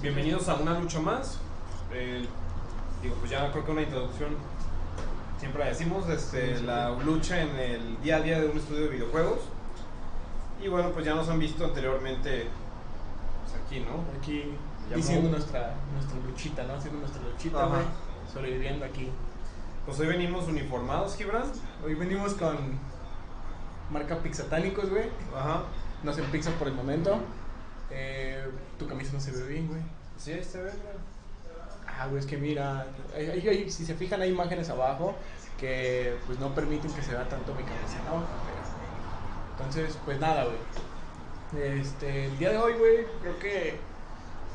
bienvenidos a una lucha más. Eh, digo, pues ya creo que una introducción siempre la decimos, este, la lucha en el día a día de un estudio de videojuegos. Y bueno, pues ya nos han visto anteriormente pues, aquí, ¿no? Aquí diciendo nuestra, nuestra luchita, ¿no? Haciendo nuestra luchita, güey. Sobreviviendo aquí. Pues hoy venimos uniformados, Gibran. Hoy venimos con marca Pixatánicos, güey. Ajá. No hacen pizza por el momento. Eh, tu camisa no se ve bien, güey. Sí, se ve, güey. Ah, güey, es que mira, hay- hay- hay- si se fijan hay imágenes abajo que pues no permiten que se vea tanto mi camisa, ¿no? Entonces, pues nada, güey. Este, el día de hoy, güey, creo que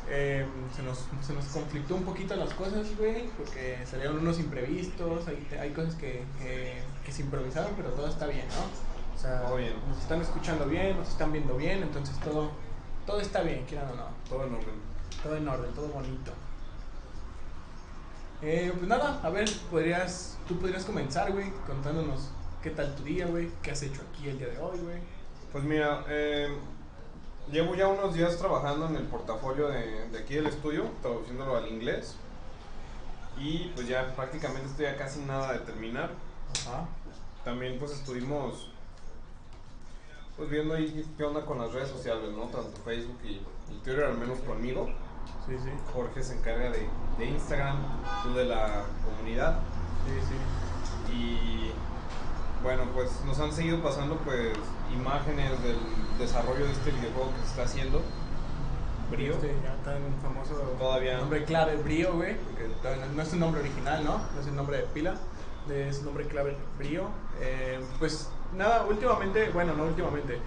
eh, se, nos, se nos conflictó un poquito las cosas, güey, porque salieron unos imprevistos, hay, hay cosas que, que, que se improvisaron, pero todo está bien, ¿no? O sea, nos están escuchando bien, nos están viendo bien, entonces todo, todo está bien, quieran o no. Todo en orden. Todo en orden, todo bonito. Eh, pues nada, a ver, podrías, tú podrías comenzar, güey, contándonos qué tal tu día, güey, qué has hecho aquí el día de hoy, güey. Pues mira, eh, llevo ya unos días trabajando en el portafolio de, de aquí del estudio, traduciéndolo al inglés. Y pues ya prácticamente estoy a casi nada de terminar. Ajá. También pues estuvimos pues viendo ahí qué onda con las redes sociales, ¿no? Tanto Facebook y, y Twitter, al menos conmigo. Sí, sí, Jorge se encarga de, de Instagram, tú de la comunidad. sí, sí. Y bueno, pues nos han seguido pasando pues imágenes del desarrollo de este videojuego que se está haciendo. Brío. Este ya tan famoso Todavía. nombre clave, Brío, güey, porque no es su nombre original, ¿no? No es el nombre de pila, es su nombre clave, Brío. Eh, pues nada, últimamente, bueno, no últimamente.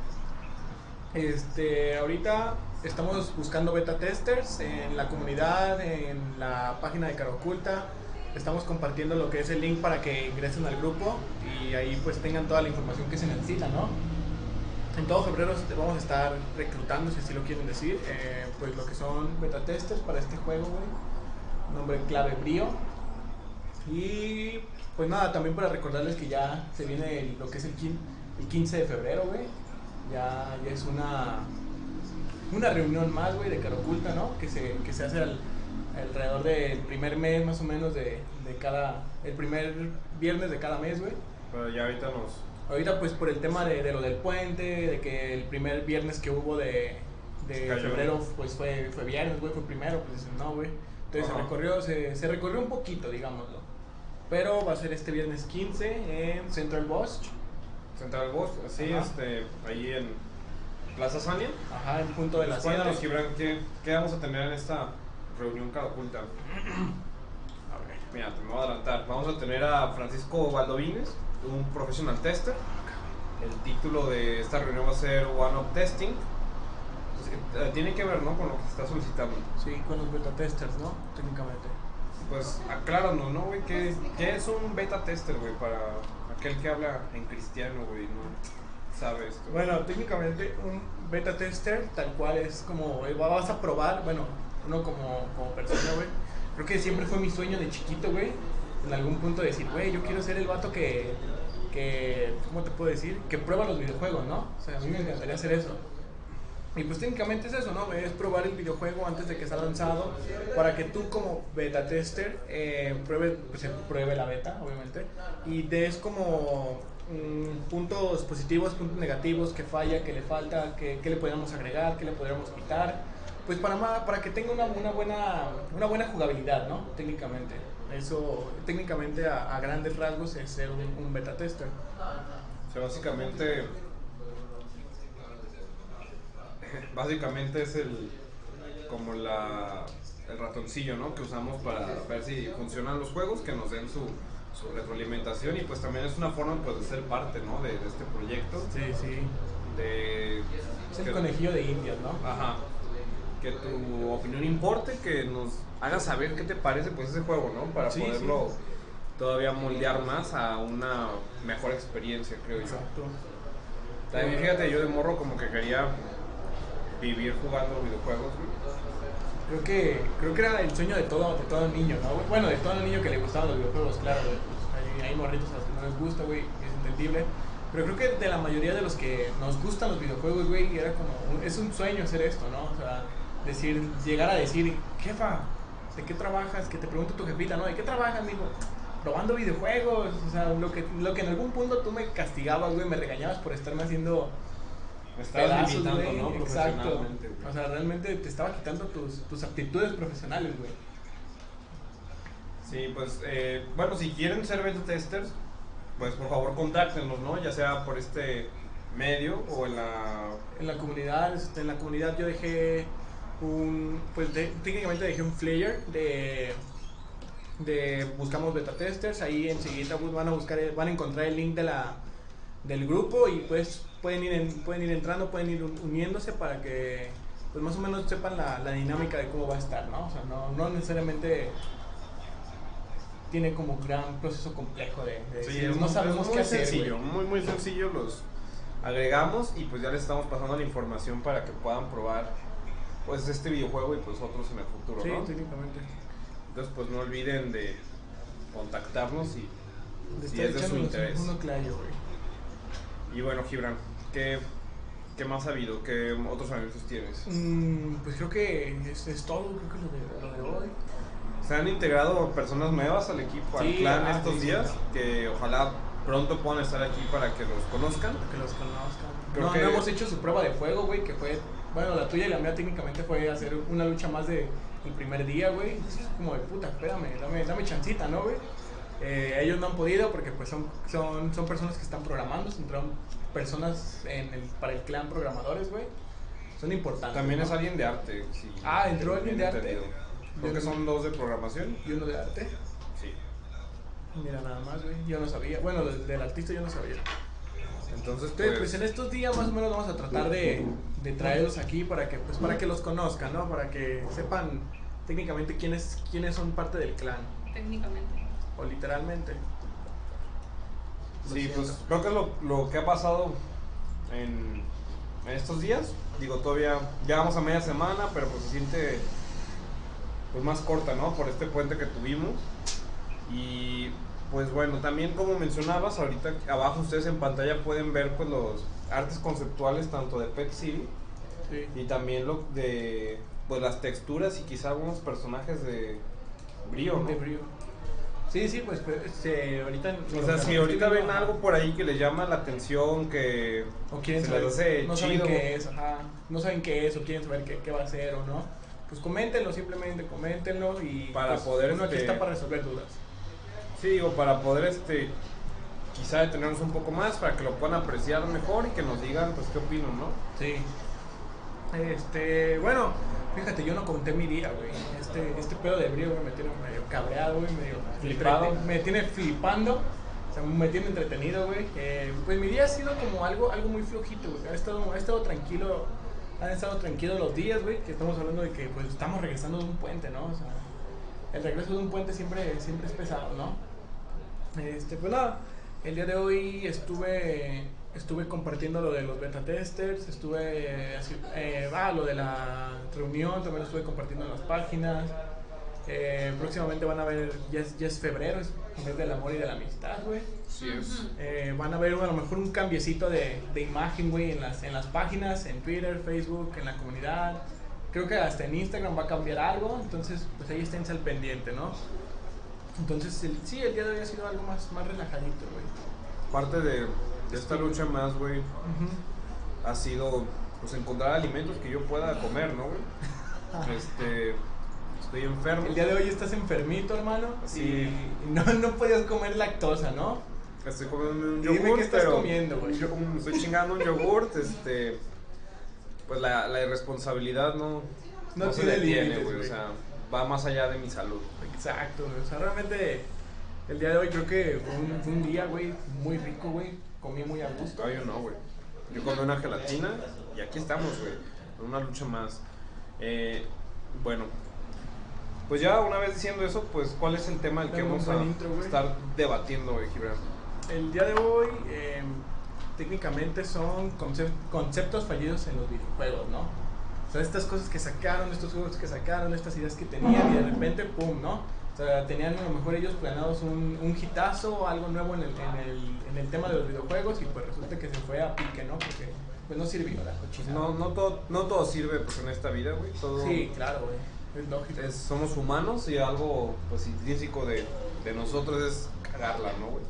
Este, ahorita estamos buscando beta testers en la comunidad, en la página de Cara Oculta. Estamos compartiendo lo que es el link para que ingresen al grupo y ahí pues tengan toda la información que se necesita, ¿no? En todo febrero vamos a estar reclutando, si así lo quieren decir, eh, pues lo que son beta testers para este juego, güey. Nombre clave Brío. Y pues nada, también para recordarles que ya se viene el- lo que es el, quin- el 15 de febrero, güey. Ya, ya es una, una reunión más, güey, de cara oculta, ¿no? Que se, que se hace al- alrededor del primer mes, más o menos, de, de cada. El primer viernes de cada mes, güey. Pero ya ahorita nos. Ahorita pues por el tema de, de lo del puente, de que el primer viernes que hubo de, de febrero pues fue, fue viernes, güey, fue primero, pues dicen, no, güey. Entonces se recorrió, se, se recorrió un poquito, digámoslo. Pero va a ser este viernes 15 en Central Bosque. Central Boss, sí, Ajá. este, ahí en Plaza Sania. Ajá, en punto de las 7. Cuéntanos, Gibran, ¿qué, ¿qué vamos a tener en esta reunión cada oculta? A ver. Mira, te me voy a adelantar. Vamos a tener a Francisco Valdovines, un professional tester. El título de esta reunión va a ser One Up Testing. Eh, tiene que ver, ¿no? Con lo que se está solicitando. Sí, con los beta testers, ¿no? Técnicamente. Pues acláranos, ¿no, güey? ¿Qué, ¿Qué es un beta tester, güey? Para aquel que habla en cristiano, güey, no sabe esto. Bueno, técnicamente un beta tester tal cual es como eh, vas a probar, bueno, uno como, como persona, güey. Creo que siempre fue mi sueño de chiquito, güey. En algún punto decir, güey, yo quiero ser el vato que, que, ¿cómo te puedo decir? Que prueba los videojuegos, ¿no? O sea, a mí me encantaría hacer eso. Y pues técnicamente es eso, ¿no? Es probar el videojuego antes de que sea lanzado para que tú como beta tester eh, pruebe, pues, pruebe la beta, obviamente, y des como mm, puntos positivos, puntos negativos, que falla, que le falta, que, que le podríamos agregar, que le podríamos quitar, pues para, para que tenga una, una, buena, una buena jugabilidad, ¿no? Técnicamente. Eso, técnicamente a, a grandes rasgos es ser un, un beta tester. O sea, básicamente. Básicamente es el. Como la. El ratoncillo, ¿no? Que usamos para ver si funcionan los juegos, que nos den su, su retroalimentación y pues también es una forma pues de ser parte, ¿no? De, de este proyecto. Sí, sí. De. Es el que- conejillo de indias, ¿no? Ajá. Que tu opinión importe, que nos haga saber qué te parece pues ese juego, ¿no? Para Sí, poderlo todavía moldear más a una mejor experiencia, creo yo. Exacto. También fíjate, yo de morro como que quería vivir jugando videojuegos. Creo que, creo que era el sueño de todo, de todo niño, ¿no? Bueno, de todo niño que le gustaban los videojuegos, claro. Pues hay, hay morritos a los que no les gusta, güey, es entendible. Pero creo que de la mayoría de los que nos gustan los videojuegos, güey, era como, es un sueño hacer esto, ¿no? O sea, decir, llegar a decir, jefa, ¿de qué trabajas? Que te pregunte tu jefita, ¿no? ¿De qué trabajas, amigo? Probando videojuegos, o sea, lo que, lo que en algún punto tú me castigabas, güey, me regañabas por estarme haciendo Me estabas pedazos, limitando, güey. ¿no? Exacto. O sea, realmente te estaba quitando tus, tus aptitudes profesionales, güey. Sí, pues, eh, bueno, si quieren ser beta testers, pues por favor contáctenos, ¿no? Ya sea por este medio o en la... En la comunidad, este, en la comunidad yo dejé un, pues de- técnicamente dejé un flyer de, de buscamos beta testers, ahí enseguida van a buscar, el- van a encontrar el link de la, del grupo y pues pueden ir, en- pueden ir entrando, pueden ir un- uniéndose para que pues más o menos sepan la, la dinámica de cómo va a estar, ¿no? O sea, no, no necesariamente tiene como gran proceso complejo de, de Sí, decir, es no muy- sabemos muy qué hacer, sencillo, muy, muy sencillo. Los agregamos y pues ya les estamos pasando la información para que puedan probar pues este videojuego y pues otros en el futuro, Sí, ¿no? técnicamente. Entonces pues no olviden de contactarnos y, si es de su interés. Uno clayo, güey. Y bueno, Gibran, ¿qué, qué más ha habido? ¿Qué otros anuncios tienes? Mm, pues creo que es, es todo, creo que lo de, lo de hoy. Se han integrado personas nuevas al equipo, al Sí, clan ah, estos sí, días, sí. que ojalá pronto puedan estar aquí para que los conozcan. Que los conozcan. Creo no, que- no hemos hecho su prueba de fuego, güey, que fue, bueno, la tuya y la mía técnicamente fue hacer una lucha más de el primer día, güey. Entonces es como de puta, espérame, dame, dame chancita, ¿no, güey? Eh, ellos no han podido porque pues son, son, son personas que están programando, son personas en el, para el clan programadores, güey. Son importantes. También ¿no? es alguien de arte. Ah, ¿entró alguien de arte? Creo que son dos de programación. Y uno de arte. Sí. Mira, nada más, güey. Yo no sabía. Bueno, del, del artista yo no sabía. Entonces, Entonces, pues, pues en estos días más o menos vamos a tratar de, de traerlos aquí para que, pues, para que los conozcan, ¿no? Para que sepan técnicamente quiénes, quiénes son parte del clan, técnicamente. o literalmente. Sí, pues creo que es lo, lo que ha pasado en, en estos días. Digo, todavía ya vamos a media semana, pero pues se siente pues más corta, ¿no? Por este puente que tuvimos. Y pues bueno, también como mencionabas, ahorita abajo ustedes en pantalla pueden ver pues los artes conceptuales tanto de Pet City Sí. y también lo de pues las texturas y quizá algunos personajes de Brío, ¿no? De brío. Sí, sí, pues, pues, este, ahorita... O sea, si ahorita ven algo por ahí que les llama la atención, que O quieren se saber, les hace no saben chido. qué es, ajá, no saben qué es o quieren saber qué, qué va a ser o no, pues coméntenlo, simplemente coméntenlo y Para pues, poder, uno aquí este, está para resolver dudas. Sí, digo, para poder este quizá detenernos un poco más, para que lo puedan apreciar mejor y que nos digan pues qué opinan, ¿no? Sí. Este, bueno, fíjate, yo no conté mi día, güey. Este, este pedo de brío, güey, me tiene medio cabreado, güey, medio Flipado. Me tiene flipando. O sea, me tiene entretenido, güey. Eh, pues mi día ha sido como algo, algo muy flojito, güey. Ha estado, ha estado tranquilo, han estado tranquilos los días, güey. Que estamos hablando de que pues estamos regresando de un puente, ¿no? O sea, el regreso de un puente siempre, siempre es pesado, ¿no? Este, pues nada, el día de hoy estuve, estuve compartiendo lo de los beta testers, estuve, así, eh, ah, lo de la reunión, también lo estuve compartiendo en las páginas. Eh, próximamente van a ver, ya es, ya es febrero, es el mes del amor y de la amistad, güey. Sí es. Eh, van a ver a lo mejor un cambiecito de, de imagen, güey, en las, en las páginas, en Twitter, Facebook, en la comunidad. Creo que hasta en Instagram va a cambiar algo, entonces pues ahí esténse al pendiente, ¿no? Entonces, el- sí, el día de hoy ha sido algo más, más relajadito, güey. Parte de, de esta lucha más, güey, ha sido pues encontrar alimentos que yo pueda comer, ¿no, güey? Este, estoy enfermo. El día de hoy estás enfermito, hermano, Sí. y no, no podías comer lactosa, ¿no? Estoy comiendo un Dime yogur, qué estás pero comiendo, güey. yo como me estoy chingando un yogurt, este, pues la, la irresponsabilidad no, No no se tiene detiene, güey, o sea, va más allá de mi salud. Exacto, güey. O sea, realmente el día de hoy creo que fue un, fue un día, güey, muy rico, güey. Comí muy a gusto. Todavía no, güey. Yo comí una gelatina y aquí estamos, güey, en una lucha más. Eh, bueno, pues ya una vez diciendo eso, pues ¿cuál es el tema del que Dame vamos a intro, estar debatiendo, güey, Gibran? El día de hoy, eh, técnicamente son concep- conceptos fallidos en los videojuegos, ¿no? O sea, estas cosas que sacaron, estos juegos que sacaron, estas ideas que tenían y de repente, ¡pum!, ¿no? O sea, tenían a lo mejor ellos planeados un, un hitazo o algo nuevo en el, en, el, en el tema de los videojuegos y pues resulta que se fue a pique, ¿no? Porque pues no sirvió la cochina. No, no, todo, no todo sirve pues, en esta vida, güey. Todo Sí, claro, güey. Es lógico. es- somos humanos y algo pues intrínseco de, de nosotros es cagarla, ¿no, güey?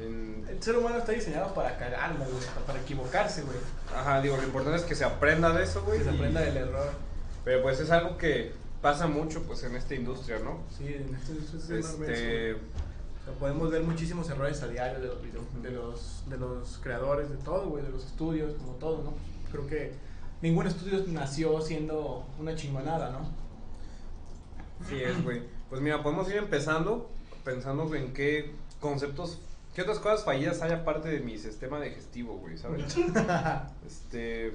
En- El ser humano está diseñado para cagarla, güey, para equivocarse, güey. Ajá, digo, lo importante es que se aprenda de eso, güey. Que se y- aprenda del error. Pero pues es algo que pasa mucho pues en esta industria, ¿no? Sí, en esto, esto es Este, podemos ver muchísimos errores a diario de los, video- de los, de los creadores, de todo, güey, de los estudios, como todo, ¿no? Creo que ningún estudio nació siendo una chingonada, ¿no? sí es, güey. Pues mira, podemos ir empezando pensando en qué conceptos, qué otras cosas fallidas hay aparte de mi sistema digestivo, güey, ¿sabes? Este,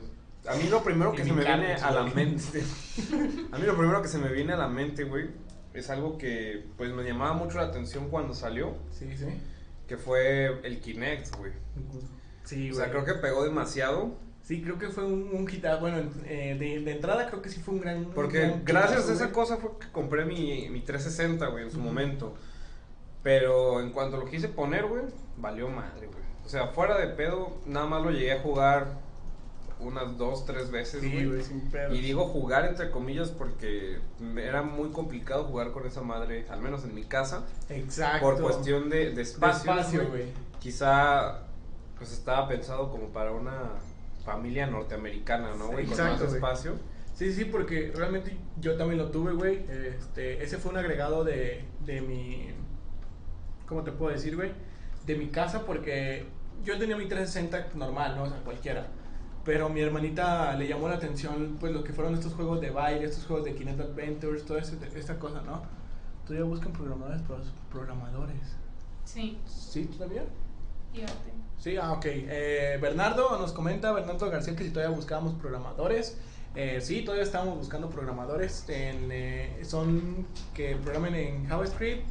a mí lo primero que se me viene a la güey. mente, a mí lo primero que se me viene a la mente, güey, es algo que pues me llamaba mucho la atención cuando salió, Sí, sí. que fue el Kinect, güey. Sí, O sea, güey. creo que pegó demasiado, Sí, creo que fue un, un hitazo. Bueno, eh, de, de entrada creo que sí fue un gran. un porque gran gracias a esa güey. cosa fue que compré mi, mi 360, güey, en su momento. Pero en cuanto lo quise poner, güey, valió madre, güey. O sea, fuera de pedo, nada más lo llegué a jugar unas dos, tres veces, Sí, güey. pedos. Y digo jugar entre comillas porque era muy complicado jugar con esa madre, al menos en mi casa, Exacto. por cuestión de, de De espacio. espacio, güey. Quizá pues estaba pensado como para una familia norteamericana, ¿no? güey? Con más espacio. Sí, sí, porque realmente yo también lo tuve, güey. Este, ese fue un agregado de, de mi... ¿Cómo te puedo decir, güey? De mi casa porque yo tenía mi 360 normal, ¿no? O sea, cualquiera. Pero mi hermanita le llamó la atención, pues, lo que fueron estos juegos de baile, estos juegos de Kinect Adventures, toda ese- esta cosa, ¿no? Todavía buscan programadores, programadores. Sí, ¿Sí, todavía? Sí, ah, ok. Eh, Bernardo nos comenta, Bernardo García, que si todavía buscábamos programadores. Eh, sí, todavía estamos buscando programadores. En, eh, son que programen en JavaScript,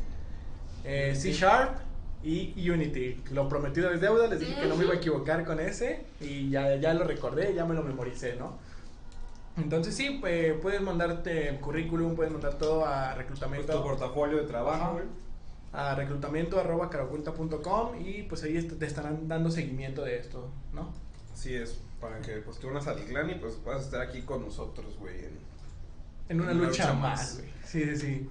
eh, C Sharp y Unity. Lo prometido es deuda, les dije que no me iba a equivocar con ese y ya, ya lo recordé, ya me lo memoricé, ¿no? Entonces sí, pues, puedes mandarte currículum, puedes mandar todo a Pues reclutamiento tu portafolio de trabajo, a reclutamiento arroba y pues ahí est- te estarán dando seguimiento de esto, ¿no? Así es, para que pues tú unas al clan y pues puedas estar aquí con nosotros, güey. en- En una, Una lucha, lucha más, más. güey. Sí, sí, sí.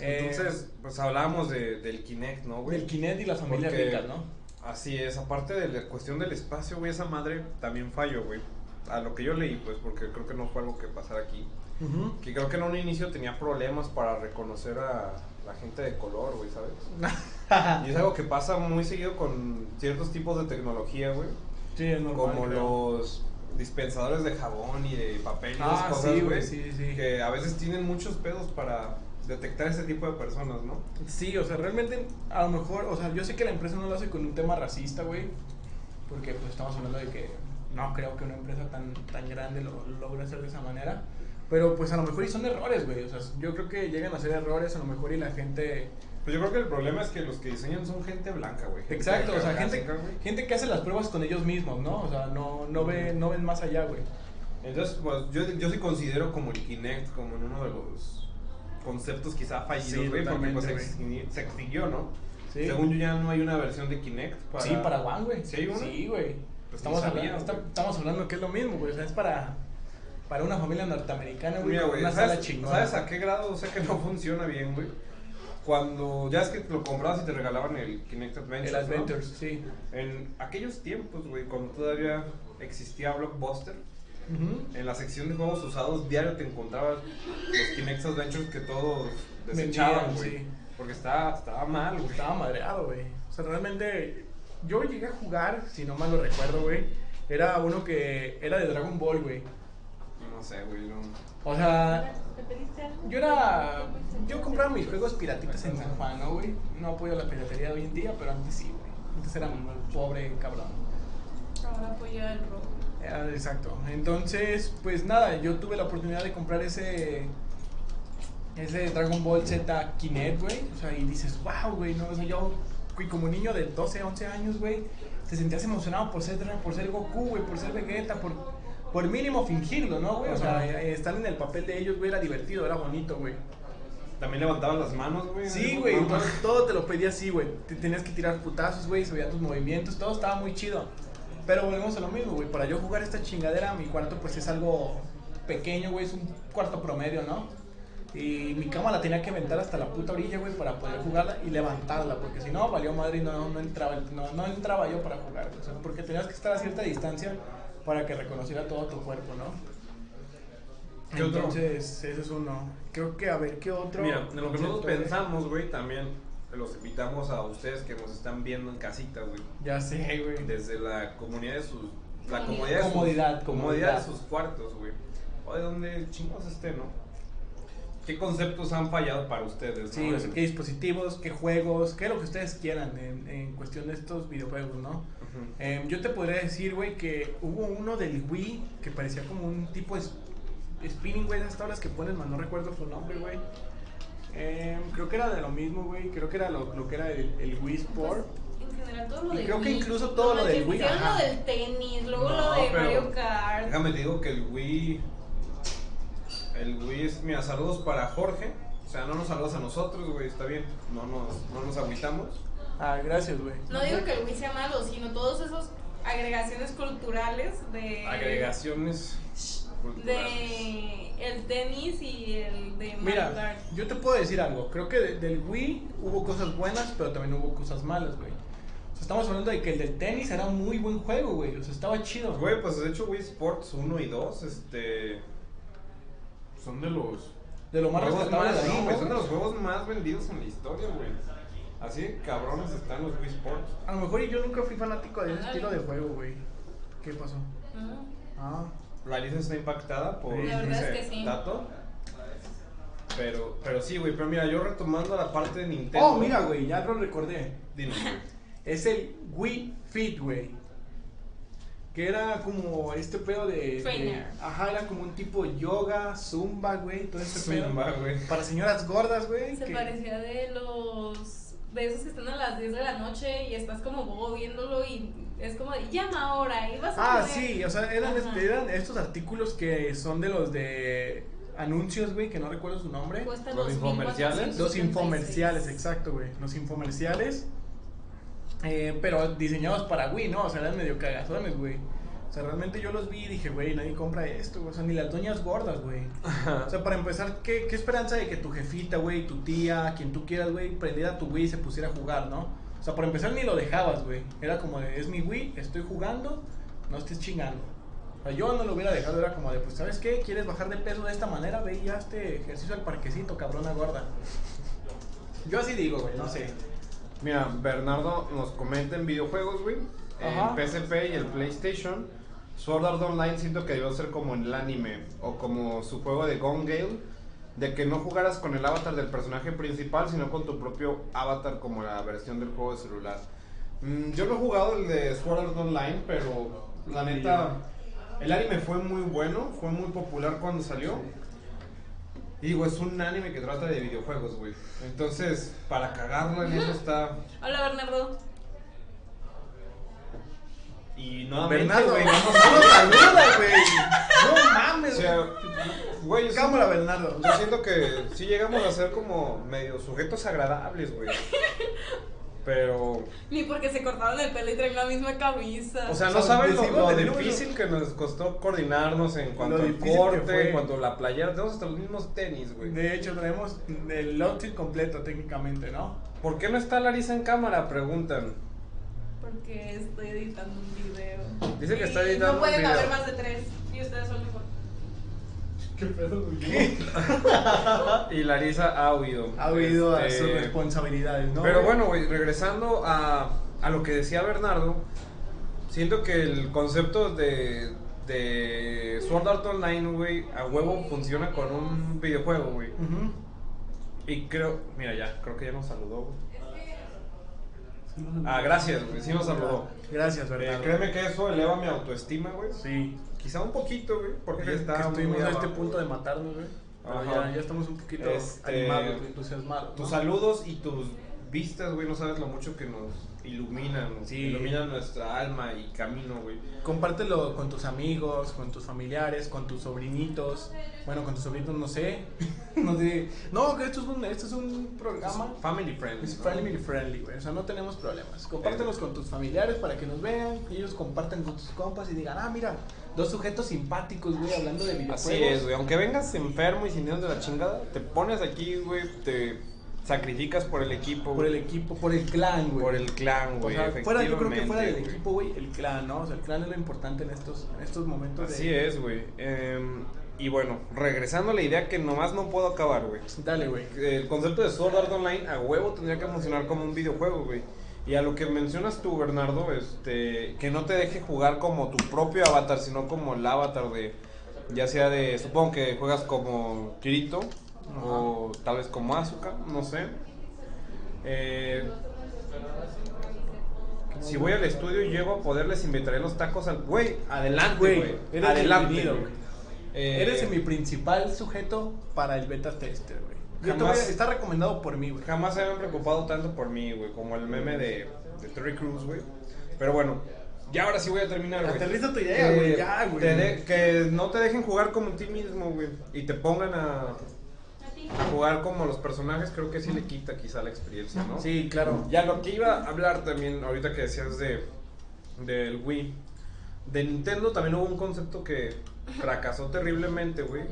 Eh, Entonces, pues hablábamos de, del Kinect, ¿no, güey? del Kinect y las familias Porque- ricas, ¿no? Así es, aparte de la cuestión del espacio, güey, esa madre también falló, güey. A lo que yo leí, pues, porque creo que no fue algo que pasara aquí. Ujú. Que creo que en un inicio tenía problemas para reconocer a la gente de color, güey, ¿sabes? Y es algo que pasa muy seguido con ciertos tipos de tecnología, güey. sí, es normal. Como creo. los dispensadores de jabón y de papel y Ah, cosas, sí, güey. güey, sí, sí. Que a veces tienen muchos pedos para detectar ese tipo de personas, ¿no? Sí, o sea, realmente, a lo mejor, o sea, yo sé que la empresa no lo hace con un tema racista, güey. Porque pues estamos hablando de que no creo que una empresa tan, tan grande lo, lo logre hacer de esa manera. Pero pues a lo mejor y son errores, güey. O sea, yo creo que llegan a ser errores a lo mejor y la gente... Pues yo creo que el problema es que los que diseñan son gente blanca, güey. Exacto, o sea, gente, güey. gente que hace las pruebas con ellos mismos, ¿no? O sea, no, no, ve, no ven más allá, güey. Entonces, pues yo, yo sí considero como el Kinect como en uno de los conceptos quizá fallidos, Sí, güey, porque pues se se extinguió, ¿no? Sí. Según yo ya no hay una versión de Kinect para... Sí, para One, güey. ¿Sí hay una? Sí, güey. Pues estamos, sabía, hablando, güey. estamos hablando que es lo mismo, güey. O sea, es para, para una familia norteamericana, güey. Mira, con güey, una ¿sabes, sala chingona. ¿sabes a qué grado? O sea que no funciona bien, güey. Cuando ya es que lo comprabas y te regalaban el Kinect Adventures, El ¿no? Adventures, sí. En aquellos tiempos, güey, cuando todavía existía Blockbuster, En la sección de juegos usados diario te encontrabas los Kinect Adventures que todos desechaban, güey. sí. Porque estaba, estaba mal, güey. Estaba madreado, güey. O sea, realmente. Yo llegué a jugar, si no mal lo recuerdo, güey. Era uno que era de Dragon Ball, güey. No sé, güey, no. O sea, yo era. Yo compraba mis juegos piratitas en San Juan, ¿no, güey? No apoyo la piratería de hoy en día, pero antes sí, güey. Antes era un pobre cabrón. Ahora apoya el rojo. Ah, Exacto. Entonces, pues nada, yo tuve la oportunidad de comprar ese ese Dragon Ball Z Kinect, güey. O sea, y dices, wow, güey, no, o sea, yo fui como niño de 12, 11 años, güey, te sentías emocionado por ser por ser Goku, güey, por ser Vegeta, por por mínimo fingirlo, ¿no, güey? O sea, eh, estar en el papel de ellos, güey, era divertido, era bonito, güey. También levantabas las manos, güey. Sí, güey, todo, todo te lo pedía así, güey. Te tenías que tirar putazos, güey, se veían tus movimientos, todo estaba muy chido. Pero volvemos a lo mismo, güey. Para yo jugar esta chingadera, mi cuarto pues es algo pequeño, güey. Es un cuarto promedio, ¿no? Y mi cama la tenía que aventar hasta la puta orilla, güey, para poder jugarla y levantarla. Porque si no, valió madre y no, no, entraba, no, no entraba yo para jugar. O sea, porque tenías que estar a cierta distancia para que reconociera todo tu cuerpo, ¿no? ¿Qué otro? Entonces, ese es uno. Creo que, a ver, ¿qué otro? Mira, en lo que nosotros de- pensamos, güey, también los invitamos a ustedes que nos están viendo en casita, güey. Ya sé, güey. Desde la comunidad de sus. La Comodidad. comodidad de sus, Comodidad, comodidad comodidad. de sus cuartos, güey. O de donde chingos esté, ¿no? ¿Qué conceptos han fallado para ustedes? Sí, no? o sea, qué dispositivos, qué juegos, qué lo que ustedes quieran en, en cuestión de estos videojuegos, ¿no? Em, yo te podría decir, güey, que hubo uno del Wii que parecía como un tipo de spinning, güey, de estas tablas que ponen, man, no recuerdo su nombre, güey. Em, creo que era de lo mismo, güey, creo que era lo, lo que era el, el Wii Sport. Pues, en general todo lo Y creo que incluso todo No lo del Wii, ajá. lo del tenis, luego No, lo de pero Mario Kart. Déjame te digo que el Wii. El Wii es. Mira, saludos para Jorge. O sea, no nos saludas a nosotros, güey, está bien. No nos, no nos agüitamos. Ah, gracias, güey. No digo que el Wii sea malo, sino todos esos agregaciones culturales de Agregaciones. De el tenis y el de Mario Mira, Kart. yo te puedo decir algo. Creo que de- del Wii hubo cosas buenas, pero también hubo cosas malas, güey. O sea, estamos hablando de que el del tenis era un muy buen juego, güey. O sea, estaba chido. Güey, pues de hecho Wii Sports 1 y 2, este. Son de los. De lo más juegos rescatable más, de ahí, no, güey, son de los juegos más vendidos en la historia, güey. Así de cabrones están los Wii Sports. A lo mejor y yo nunca fui fanático de ese estilo de juego, güey. ¿Qué pasó? Ah. La Lisa está impactada por La verdad ese es que sí. dato. Pero, pero sí, güey. Pero mira, yo retomando la parte de Nintendo. Oh, mira, güey, ya lo recordé. Dime. Es el Wii Fit, güey. Que era como este pedo de, de- Trainer. Ajá, era como un tipo yoga, zumba, güey, todo ese pedo. Zumba, güey. Para señoras gordas, güey. Se que- parecía de los de esos que están a las 10 de la noche y estás como bobo viéndolo y es como de llama ahora y vas a Ah, comer". sí, o sea, eran, este- estos artículos que son de los de anuncios, güey, que no recuerdo su nombre. Cuesta Los 2,476. infomerciales. Los infomerciales, exacto, güey. Los infomerciales. eh, pero diseñados para Wii, ¿no? O sea, eran medio cagazones, güey. O sea, realmente yo los vi y dije, güey, nadie compra esto, güey. O sea, ni las doñas gordas, güey. O sea, para empezar, ¿qué, qué esperanza de que tu jefita, güey, tu tía, quien tú quieras, güey, prendiera tu Wii y se pusiera a jugar, ¿no? O sea, por empezar ni lo dejabas, güey. Era como de, es mi Wii, estoy jugando, no estés chingando. O sea, yo no lo hubiera dejado, era como de, pues, ¿sabes qué? ¿Quieres bajar de peso de esta manera? Ve y hazte ejercicio al parquecito, cabrona gorda. Yo así digo, güey, no sé. Mira, Bernardo nos comenta en videojuegos, güey. En PSP y el PlayStation. Sword Art Online siento que debió ser como en el anime o como su juego de Gone Gale. De que no jugaras con el avatar del personaje principal, sino con tu propio avatar como la versión del juego de celular. Mm, yo no he jugado el de Sword Art Online, pero la neta, el anime fue muy bueno, fue muy popular cuando salió. Y digo, es un anime que trata de videojuegos, güey. Entonces, para cagarlo en eso está. Hola Bernardo. Y nuevamente, Bernardo, güey, no no nos saluda, güey. No mames, O sea, güey, yo Cámara, siento, Bernardo. yo siento que sí llegamos a ser como medio sujetos agradables, güey. Pero, Ni porque se cortaron el pelo y traen la misma camisa. o sea, no saben lo, lo difícil que nos costó coordinarnos en cuanto al corte, en cuanto a la playera. Tenemos hasta los mismos tenis, güey. De hecho, traemos el outfit completo técnicamente, ¿no? ¿Por qué no está Larisa en cámara? Preguntan. Porque estoy editando un video. Dice que está editando No un pueden video. haber más de tres. Y ustedes son mejor. ¿Qué pedo, güey? Y Larisa ha huido. Ha oído a Este, sus responsabilidades, ¿no? Pero bueno, güey, regresando a, a lo que decía Bernardo, siento que el concepto de, de Sword Art Online, güey, a huevo funciona con un videojuego, güey. Ujú. Y creo, mira ya, creo que ya nos saludó, güey. Ah, gracias, güey, sí nos saludó. Gracias, Eh, Bernardo. créeme que eso eleva mi autoestima, güey. Sí. Quizá un poquito, güey, porque ya que está estuvimos muy a este punto de matarnos, güey. Pero ya, ya estamos un poquito Este, animados, entusiasmados. Tus ¿no? saludos y tus vistas, güey, no sabes lo mucho que nos iluminan, Sí. iluminan nuestra alma y camino, güey. Compártelo con tus amigos, con tus familiares, con tus sobrinitos. Bueno, con tus sobrinos no sé. no sé. No, que esto es un, esto es un programa. Family friendly. Es ¿no? family friendly, güey. O sea, no tenemos problemas. Compártelos con tus familiares para que nos vean. Ellos compartan con tus compas y digan, ah, mira, dos sujetos simpáticos, güey, hablando de videojuegos. Así es, güey. Aunque vengas enfermo y sintiéndote la chingada, te pones aquí, güey, te sacrificas por el equipo, Por el equipo, por el clan, güey. por el clan, O güey. sea, fuera, yo creo que fuera del equipo, güey, el clan, ¿no? O sea, el clan es lo importante en estos, en estos momentos. de- Así es, güey. Em, y bueno, regresando a la idea que nomás no puedo acabar, güey. Dale, güey. El concepto de Sword Art Online a huevo tendría que funcionar como un videojuego, güey. Y a lo que mencionas tú, Bernardo, este, que no te deje jugar como tu propio avatar, sino como el avatar de, ya sea de, supongo que juegas como Kirito, o tal vez como Asuka, no sé. Eh, si voy al estudio y llego a poderles invitaré los tacos al güey, adelante, Güey, eres Adelante. Eh, Eres mi principal sujeto para el beta tester, güey. A- Jamás- está recomendado por mí, güey. Jamás se habían preocupado tanto por mí, güey, como el meme de, de Terry Crews, güey. Pero bueno, ya ahora sí voy a terminar, güey. Aterriza tu idea, güey, ya, güey. que no te dejen jugar como ti mismo, güey. Y te pongan a. jugar como los personajes, creo que sí le quita quizá la experiencia, ¿no? Sí, claro. Ya lo que iba a hablar también, ahorita que decías de del Wii, de Nintendo también hubo un concepto que fracasó terriblemente, güey,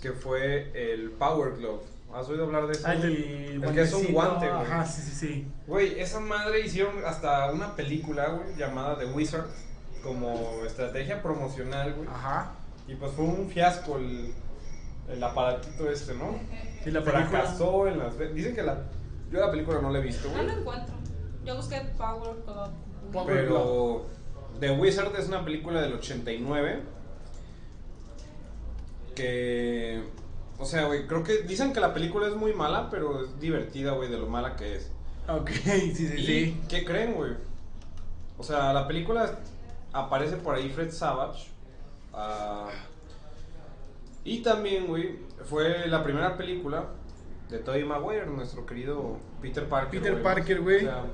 que fue el Power Glove. ¿Has oído hablar de eso? Ah, el, que es un guante, güey. Ajá, sí, sí, sí. Güey, esa madre hicieron hasta una película, güey, llamada The Wizard, como estrategia promocional, güey. Ajá. Y pues fue un fiasco el, el aparatito este, ¿no? Sí, la película. Fracasó en las... ve- Dicen que la... Yo la película no la he visto, No lo güey. encuentro. Yo busqué Power Glove. Power Pero The Wizard es una película del 89 que... O sea, güey, creo que dicen que la película es muy mala, pero es divertida, güey, de lo mala que es. Ok, sí, sí, ¿Y sí. qué creen, güey? O sea, la película aparece por ahí Fred Savage. ah, y también, güey, fue la primera película de Tobey Maguire, nuestro querido Peter Parker. Peter Parker, güey. O sea,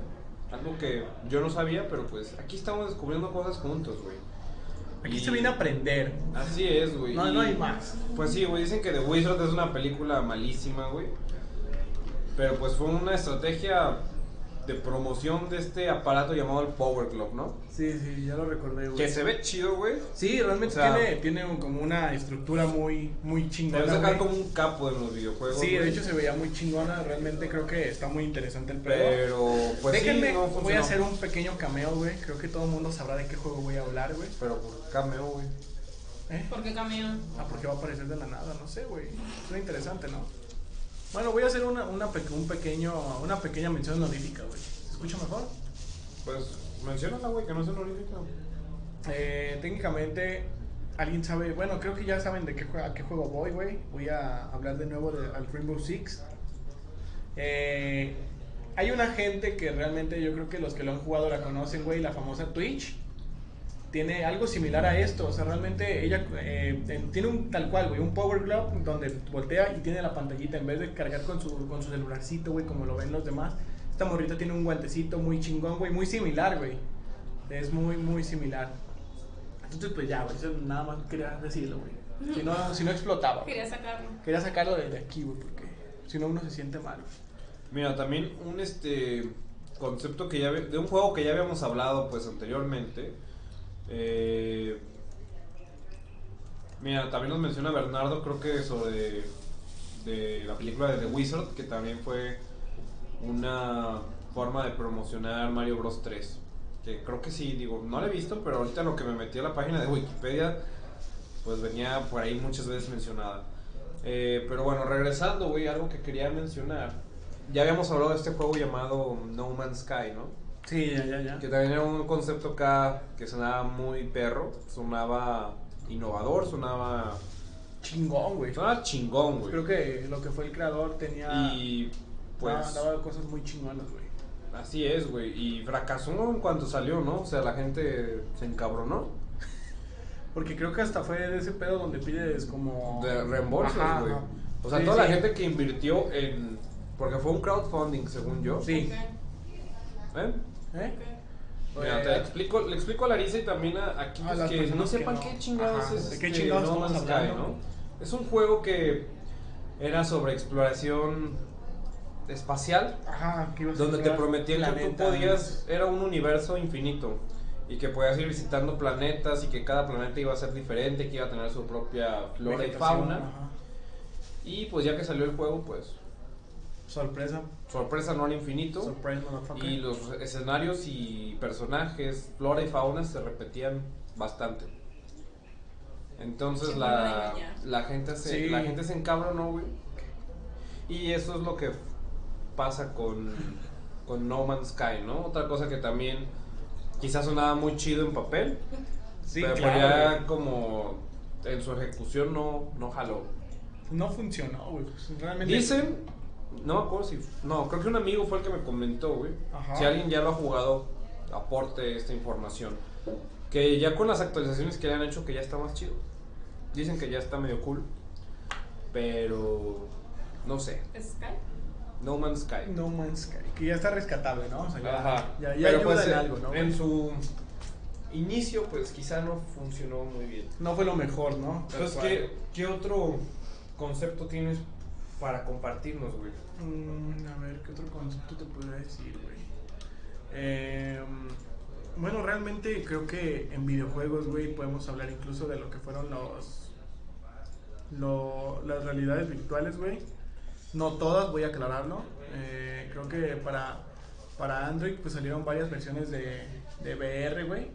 algo que yo no sabía, pero pues aquí estamos descubriendo cosas juntos, güey. Aquí Y- se viene a aprender. Así es, güey. No, y- no hay más. Pues sí, güey, dicen que The Wizard es una película malísima, güey. Pero pues fue una estrategia de promoción de este aparato llamado el Power Glove, ¿no? Sí, sí, ya lo recordé, güey. Que se ve chido, güey. Sí, realmente O sea- tiene, tiene un- como una estructura muy, muy chingona. Debe sacar güey. como un capo en los videojuegos. Sí, de hecho se veía muy chingona. Realmente creo que está muy interesante el pedo. Pero, pues Déjenme, sí, no voy a hacer un pequeño cameo, güey. Creo que todo el mundo sabrá de qué juego voy a hablar, güey. Pero por cameo, güey. ¿Eh? ¿Por qué camión? Ah, porque va a aparecer de la nada, no sé, güey. Suena interesante, ¿no? Bueno, voy a hacer una, una, un pequeño, una pequeña mención honorífica, güey. ¿Se escucha mejor? Pues menciónala, güey, que no se honorífica. Eh, técnicamente, alguien sabe, bueno, creo que ya saben de qué, a qué juego voy, güey. Voy a hablar de nuevo de, al Rainbow Six. Eh, hay una gente que realmente yo creo que los que lo han jugado la conocen, güey, la famosa Twitch. Tiene algo similar a esto, o sea, realmente ella eh, en- tiene un tal cual, güey, un Power Glove donde voltea y tiene la pantallita en vez de cargar con su, con su celularcito, güey, como lo ven los demás. Esta morrita tiene un guantecito muy chingón, güey, muy similar, güey. Es muy, muy similar. Entonces, pues ya, güey, eso nada más quería decirlo, güey. Si no, si no explotaba. Quería sacarlo. Quería sacarlo de de aquí, güey, porque si no uno se siente mal. güey. Mira, también un este concepto que ya de un juego que ya habíamos hablado pues anteriormente. Eh, mira, también nos menciona Bernardo, creo que sobre de la película de The Wizard, que también fue una forma de promocionar Mario Bros 3. Que creo que sí, digo, no la he visto, pero ahorita lo que me metí a la página de Wikipedia, pues venía por ahí muchas veces mencionada. Eh, pero bueno, regresando, güey, algo que quería mencionar. Ya habíamos hablado de este juego llamado No Man's Sky, ¿no? Sí, ya, ya, ya. Que también era un concepto acá que sonaba muy perro, sonaba innovador, sonaba, Chingón, güey. sonaba chingón, güey. Creo que lo que fue el creador tenía. Y pues daba, daba cosas muy chingonas, güey. así es, güey. Y fracasó en cuanto salió, ¿no? O sea, la gente se encabronó. Porque creo que hasta fue de ese pedo donde pides como. De reembolsos, güey. O sea, Sí, toda la gente que invirtió en... Porque fue un crowdfunding, según yo. Sí. Ok. ¿Eh? Mira, Eh, te explico, le explico a Larisa y también a, aquí A pues, que no que sepan no. qué chingados Ajá, es ¿de qué este chingados No estamos Man's Sky, hablando? ¿no? Es un juego que era sobre exploración espacial, Ajá, que ibas a donde te prometían que tú podías, era un universo infinito y que podías ir visitando planetas y que cada planeta iba a ser diferente, que iba a tener su propia flora y fauna. ajá. Y pues ya que salió el juego, pues Sorpresa. sorpresa no al infinito. Surprise. Y los escenarios y personajes, flora y fauna se repetían bastante. Entonces la, la gente se Sí. la gente se encabronó, güey. Y eso es lo que pasa con, con No Man's Sky, ¿no? Otra cosa que también quizás sonaba muy chido en papel, Sí, pero claro, ya como en su ejecución no, no jaló. No funcionó, güey. Realmente. Dicen, no me acuerdo si. No, creo que un amigo fue el que me comentó, güey. Ajá. Si alguien ya lo ha jugado, aporte esta información. Que ya con las actualizaciones que le han hecho, que ya está más chido. Dicen que ya está medio cool. Pero. No sé. ¿Es Sky? No Man's Sky. No Man's Sky. Que ya está rescatable, ¿no? O sea, ya, Ajá. ya, ya Pero ayuda pues en algo, ¿no? en su inicio, pues quizá no funcionó muy bien. No fue lo mejor, ¿no? Entonces, cual. ¿qué, ¿qué otro concepto tienes para compartirnos, güey? Mm, a ver, ¿qué otro concepto te podría decir, güey? Eh, bueno, realmente creo que en videojuegos, güey, podemos hablar incluso de lo que fueron los. lo- las realidades virtuales, güey. No todas, voy a aclararlo. Eh, creo que para, para Android pues salieron varias versiones de, de VR, güey.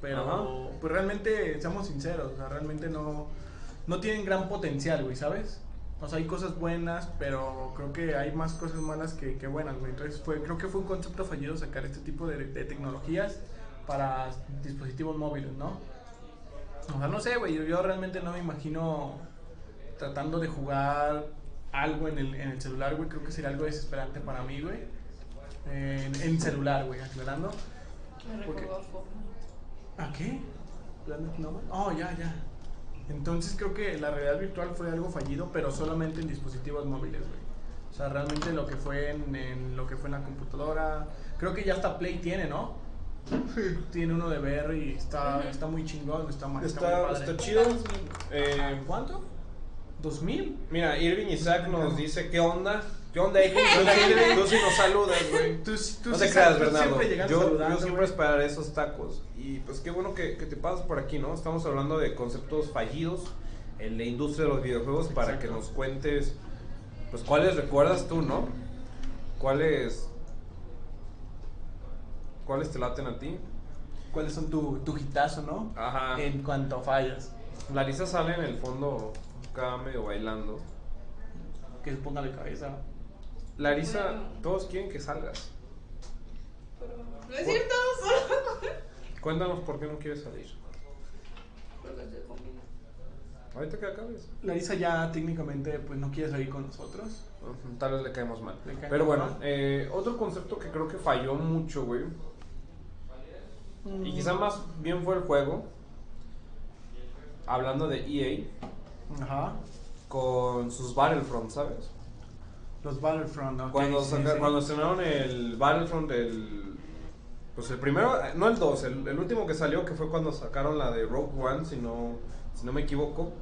Pero Ajá. pues realmente, seamos sinceros, o sea, realmente no, no tienen gran potencial, güey, ¿sabes? O sea, hay cosas buenas, pero creo que hay más cosas malas que, que buenas, güey. Entonces, fue, creo que fue un concepto fallido sacar este tipo de, de tecnologías para dispositivos móviles, ¿no? O sea, no sé, güey. Yo, yo realmente no me imagino tratando de jugar algo en el, en el celular, güey. Creo que sería algo desesperante para mí, güey. En, en celular, güey, aclarando. A Fortnite. ¿A qué? Planet Nomad. Oh, ya, ya. Entonces creo que la realidad virtual fue algo fallido, pero solamente en dispositivos móviles, güey. O sea, realmente lo que fue en, en lo que fue en la computadora, creo que ya hasta Play tiene, ¿no? Tiene uno de VR y está, está muy chingón, está, ma- está, Está, muy padre. está chido. Está dos mil. Eh, ¿Cuánto? ¿2000? Mira, Irving Isaac nos dice, ¿qué onda? ¿Qué onda, Irving? Tú sí- nos saludas, güey. Tú, tú No sí te creas, Bernardo. siempre Yo, yo siempre güey. esperaré esos tacos. Y pues qué bueno que, que te pasas por aquí, ¿no? Estamos hablando de conceptos fallidos en la industria de los videojuegos para que nos cuentes, pues cuáles recuerdas tú, ¿no? ¿Cuáles, cuáles te laten a ti? ¿Cuáles son tu, tu hitazo, no? Ajá. En cuanto fallas. Larisa sale en el fondo acá medio bailando. Que se ponga de cabeza. Larisa, Bueno. todos quieren que salgas. Pero no es cierto, solo. Cuéntanos por qué no quieres salir. Porque estoy comiendo. Ahorita que acabes. Larisa ya técnicamente pues no quiere salir con nosotros. Tal vez le caemos mal. Le caemos Pero bueno, mal. eh, otro concepto que creo que falló mucho, güey. Y quizá más bien fue el juego. Hablando de EA. Ajá. Con sus Battlefront, ¿sabes? Los Battlefront, ok, Cuando, sí, saca- sí. cuando estrenaron el Battlefront, el. Pues el primero, no el 2, el, el último que salió, que fue cuando sacaron la de Rogue One, si no, si no me equivoco.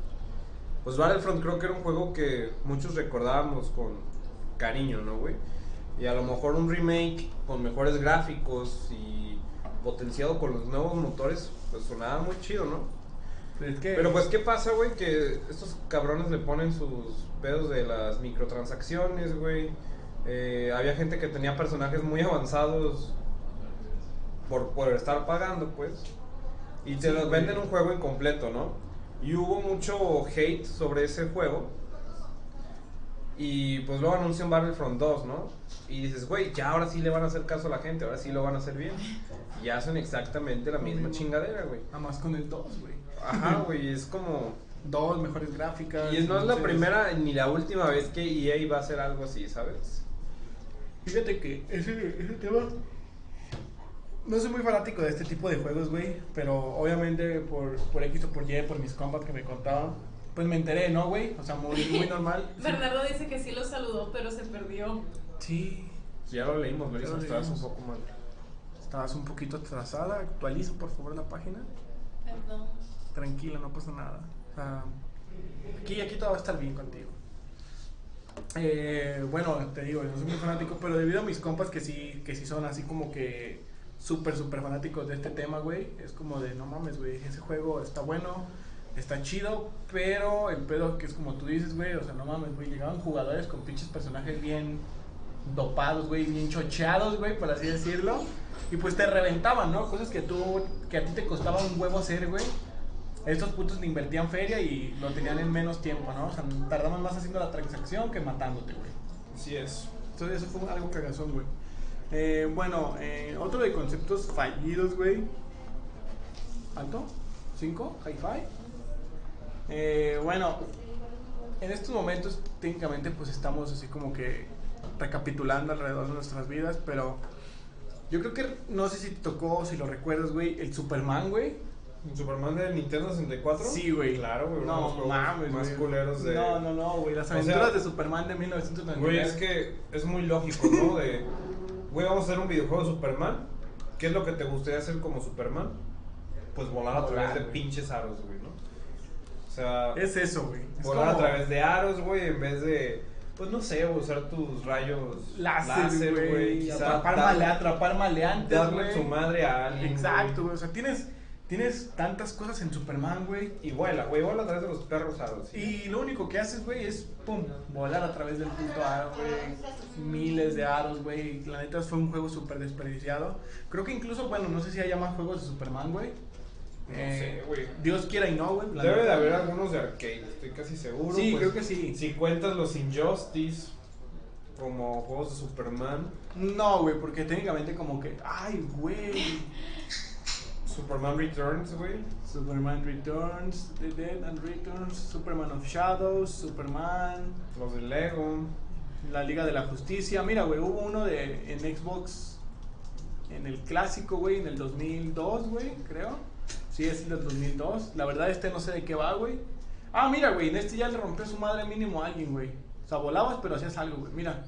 Pues Battlefront creo que era un juego que muchos recordábamos con cariño, ¿no, güey? Y a lo mejor un remake con mejores gráficos y potenciado con los nuevos motores, pues sonaba muy chido, ¿no? Pero es que Pero pues, ¿qué pasa, güey? Que estos cabrones le ponen sus pedos de las microtransacciones, güey. Eh, había gente que tenía personajes muy avanzados por, por estar pagando, pues. Y te Sí, los venden un juego incompleto, ¿no? Y hubo mucho hate sobre ese juego. Y pues luego anuncian Battlefront 2, ¿no? Y dices, güey, ya ahora sí le van a hacer caso a la gente, ahora sí lo van a hacer bien. Y hacen exactamente la misma mismo. chingadera, güey. nada más con el 2, güey. Ajá, güey, es como... Dos mejores gráficas. Y no es la primera ni la última vez que EA va a hacer algo así, ¿sabes? Fíjate que ese, ese tema. No soy muy fanático de este tipo de juegos, güey. Pero obviamente por, por X o por Y, por mis compas que me contaban, pues me enteré, ¿no, güey? O sea, muy, muy normal. Sí. Bernardo dice que sí lo saludó, pero se perdió. Sí. Ya lo leímos, Ya lo estás un poco mal. Estabas un poquito atrasada. Actualiza, por favor, la página. Perdón. Tranquila, no pasa nada. O sea, aquí, aquí todo va a estar bien contigo. Eh, bueno, te digo, yo soy muy fanático, pero debido a mis compas que sí, que sí son así como que súper, súper fanáticos de este tema, güey, es como de, no mames, güey, ese juego está bueno, está chido, pero el pedo que es como tú dices, güey, o sea, no mames, güey, llegaban jugadores con pinches personajes bien dopados, güey, bien chocheados, güey, por así decirlo, y pues te reventaban, ¿no? Cosas que tú, que a ti te costaba un huevo hacer, güey. Estos putos le invertían feria y lo tenían en menos tiempo, ¿no? O sea, tardaban más haciendo la transacción que matándote, güey. Así es. Entonces eso fue algo cagazón, güey. Eh, bueno, eh, otro de conceptos fallidos, güey. ¿Alto? ¿Cinco? ¿Hi-Fi? Eh, bueno, en estos momentos técnicamente pues estamos así como que recapitulando alrededor de nuestras vidas, pero yo creo que no sé si te tocó, si lo recuerdas, güey, el Superman, güey. ¿Superman de Nintendo 64? Sí, güey. Claro, güey. uno de los No mames, Más güey. culeros de. No, no, no, güey. Las O aventuras sea, de Superman de 1999. Güey, es que es muy lógico, ¿no? De. Güey, vamos a hacer un videojuego de Superman. ¿Qué es lo que te gustaría hacer como Superman? Pues volar a través de pinches aros, güey. O sea, Es eso, güey. Es volar a como través de aros, güey, en vez de. Pues no sé, usar tus rayos láser, güey. Atrapar, male- atrapar maleantes, darle su madre a alguien. Exacto, güey. O sea, tienes, tienes tantas cosas en Superman, güey. Y vuela, güey, vuela a través de los perros aros. ¿sí? Y lo único que haces, güey, es pum, volar a través del puto aro, güey. Miles de aros, güey. La neta fue un juego súper desperdiciado. Creo que incluso, bueno, no sé si haya más juegos de Superman, güey. No Eh, sé, güey. Dios quiera y no, güey. Debe de haber algunos de arcade, estoy casi seguro. Sí, pues, creo que sí. Si cuentas los Injustice como juegos de Superman, No, güey, porque técnicamente como que, ay, güey. Superman Returns, güey. Superman Returns, The Dead and Returns, Superman of Shadows, Superman, Los de Lego. la Liga de la Justicia. Mira, güey, hubo uno de en Xbox en el clásico, güey, en el 2002, güey, creo. Sí, es el del 2002. La verdad este no sé de qué va, güey. Ah, mira, güey, en este ya le rompió su madre mínimo a alguien, güey. O sea, volabas, pero hacías algo, güey. Mira.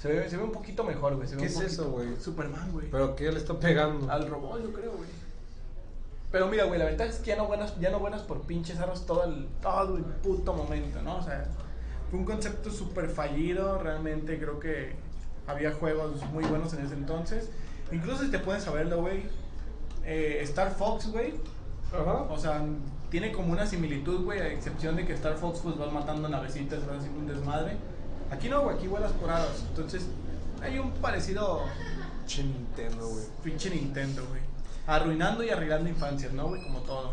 Se ve, se ve un poquito mejor, güey. se ve ¿Qué un es poquito- eso, güey? Superman, güey. ¿Pero qué le está pegando? Al robot, yo creo, güey. Pero mira, güey, la ventaja es que ya no buenas, ya no buenas por pinches arros todo el, todo el puto momento, ¿no? O sea, fue un concepto súper fallido. Realmente creo que había juegos muy buenos en ese entonces. Incluso si te puedes saberlo, güey. eh, Star Fox, güey. Ajá. O sea, tiene como una similitud, güey, a excepción de que Star Fox pues vas matando navecitas, vas haciendo un desmadre. Aquí no, güey, aquí vuelas por aros. Entonces, hay un parecido Che Nintendo, güey. Pinche Nintendo, güey. Arruinando y arreglando infancias, ¿no, güey? Como todo.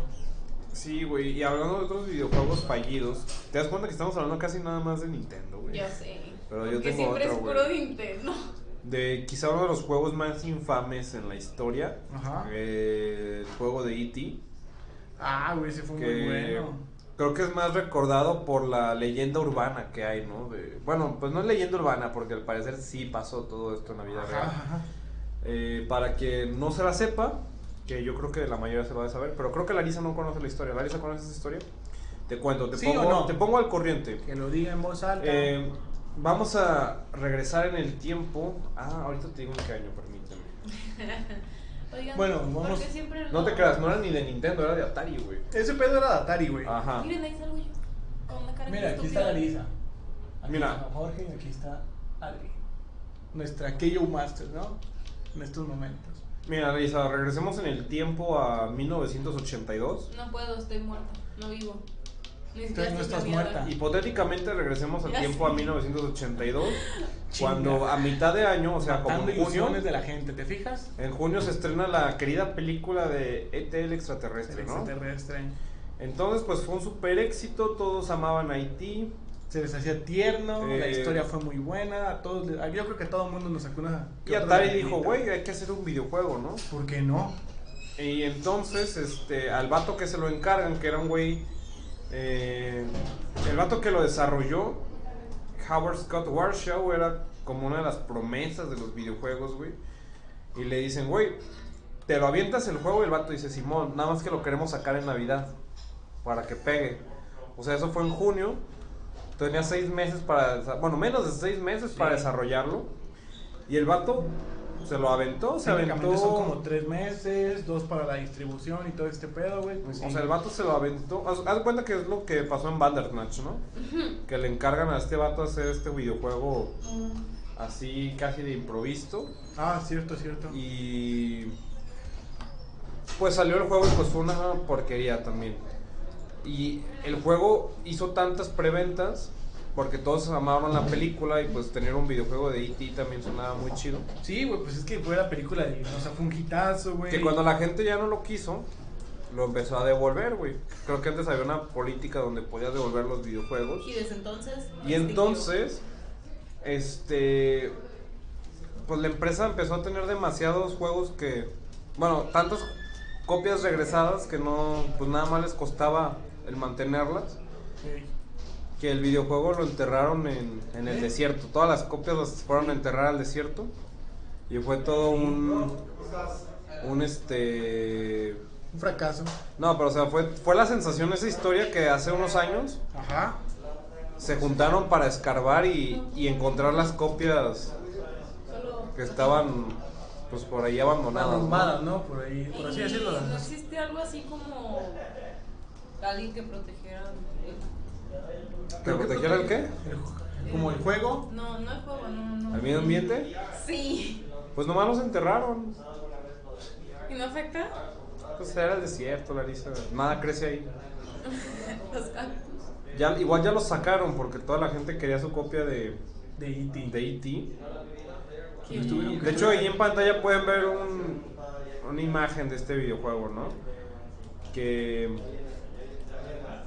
Sí, güey. Y hablando de otros videojuegos fallidos, ¿te das cuenta que estamos hablando casi nada más de Nintendo, güey? Yo sé. Pero yo Porque tengo siempre otro, es puro Nintendo. De quizá uno de los juegos más infames en la historia. Ajá. eh, el juego de E.T. Ah, güey, ese fue muy que bueno. creo que es más recordado por la leyenda urbana que hay, ¿no? De, bueno, pues no es leyenda urbana, porque al parecer sí pasó todo esto en la vida Ajá, real. ajá. Eh, para que no se la sepa, que yo creo que la mayoría se lo va a saber, pero creo que Larisa no conoce la historia. ¿Larisa conoce esa historia? Te cuento, te, ¿Sí pongo, o no? te pongo al corriente. Que lo diga en voz alta. Eh, vamos a regresar en el tiempo. Ah, ahorita te digo en qué año, permíteme. Oigan, Bueno, ¿por vamos- No te creas, no era ni de Nintendo, era de Atari, güey. Ese pedo era de Atari, güey. Ajá. Miren, ahí salgo yo. Con una cara Mira, aquí está. Larisa. Aquí Mira. está Jorge y aquí está Adri. Nuestra KO Master, ¿no? En estos momentos. Mira, Larisa, regresemos en el tiempo a 1982. No puedo, estoy muerta. No vivo. Entonces no estás muerta. Hipotéticamente regresemos al tiempo a sé. 1982, Chinga. cuando a mitad de año, o sea, como en junio, de la gente, ¿te fijas? en junio se estrena la querida película de ET el extraterrestre, El ¿no? extraterrestre. Entonces, pues fue un super éxito, todos amaban a Haití. Se les hacía tierno, la Eh, historia fue muy buena. A todos, yo creo que a todo el mundo nos sacó una. Y Atari dijo, güey, hay que hacer un videojuego, ¿no? ¿Por qué no? Y entonces, este, al vato que se lo encargan, que era un güey, eh, el vato que lo desarrolló, Howard Scott Warshaw, era como una de las promesas de los videojuegos, güey. Y le dicen, güey, te lo avientas el juego y el vato dice, Simón, nada más que lo queremos sacar en Navidad, para que pegue. O sea, eso fue en junio. Tenía seis meses para, bueno, menos de seis meses para desarrollarlo. Y el vato se lo aventó, se aventó. son como tres meses, dos para la distribución y todo este pedo, güey. Pues O sí. sea, el vato se lo aventó. Haz, haz cuenta que es lo que pasó en Bandersnatch, ¿no? Que le encargan a este vato hacer este videojuego así casi de improviso. Ah, cierto, cierto. Y pues salió el juego y pues fue una porquería también. Y el juego hizo tantas preventas porque todos amaban la película y pues tener un videojuego de E.T. también sonaba muy chido. Sí, güey, pues es que fue la película de. O sea, fue un hitazo, güey. Que cuando la gente ya no lo quiso, lo empezó a devolver, güey. Creo que antes había una política donde podías devolver los videojuegos. Y desde entonces. Y entonces, este, pues la empresa empezó a tener demasiados juegos que, bueno, tantas copias regresadas que no, pues nada más les costaba el mantenerlas, Sí. Que el videojuego lo enterraron en, en el ¿Eh? desierto. Todas las copias las fueron a enterrar al desierto y fue todo un, un este, Un fracaso. no, pero o sea, fue, fue la sensación esa historia que hace unos años Ajá. se juntaron para escarbar y, y encontrar las copias que estaban pues por ahí abandonadas. ¿no? Arrumbadas, ¿no? Por ahí, por así decirlo. No existe algo así como. Alguien que protegiera. El- ¿Que protegiera el qué? Como el juego. No, no el juego, no, no. ¿Al medio ambiente? Sí. Pues nomás los enterraron. ¿Y no afecta? Pues era el desierto, Larisa. Nada crece ahí. Los cactus. Ya, igual ya los sacaron porque toda la gente quería su copia de De E E.T. de E.T. Y, de hecho, ahí en pantalla pueden ver un, una imagen de este videojuego, ¿no? Que.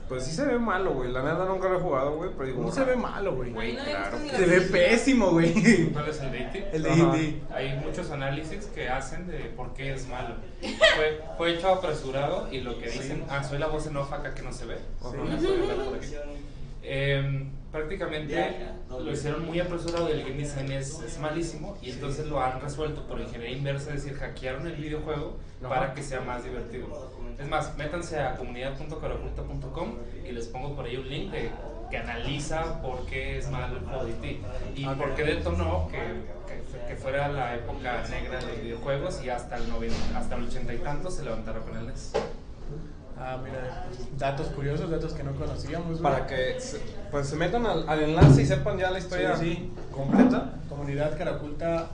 Pues sí se ve malo, güey. La neta nunca lo he jugado, güey. Pero digo. No se ve malo, güey. Había claro. Se ve pésimo, güey. ¿Cuál es el de E.T.? El de Ajá. E.T. Hay muchos análisis que hacen de por qué es malo. Fue, fue hecho apresurado y lo que dicen, ah, soy la voz en off acá que no se ve. Ajá. No puede hablar por prácticamente lo hicieron muy apresurado y el game design es, es malísimo y entonces lo han resuelto por ingeniería inversa, es decir, hackearon el videojuego para que sea más divertido. Es más, métanse a comunidad.caraculta.com y les pongo por ahí un link de- que analiza por qué es malo el y por qué detonó que, que, que fuera la época negra de los videojuegos y hasta el, 90, hasta el ochenta y tanto se levantara con el NES. Ah, mira. Datos curiosos, datos que no conocíamos. Para que se, pues se metan al, al enlace y sepan ya la historia Sí, sí. completa. Comunidad Caraculta.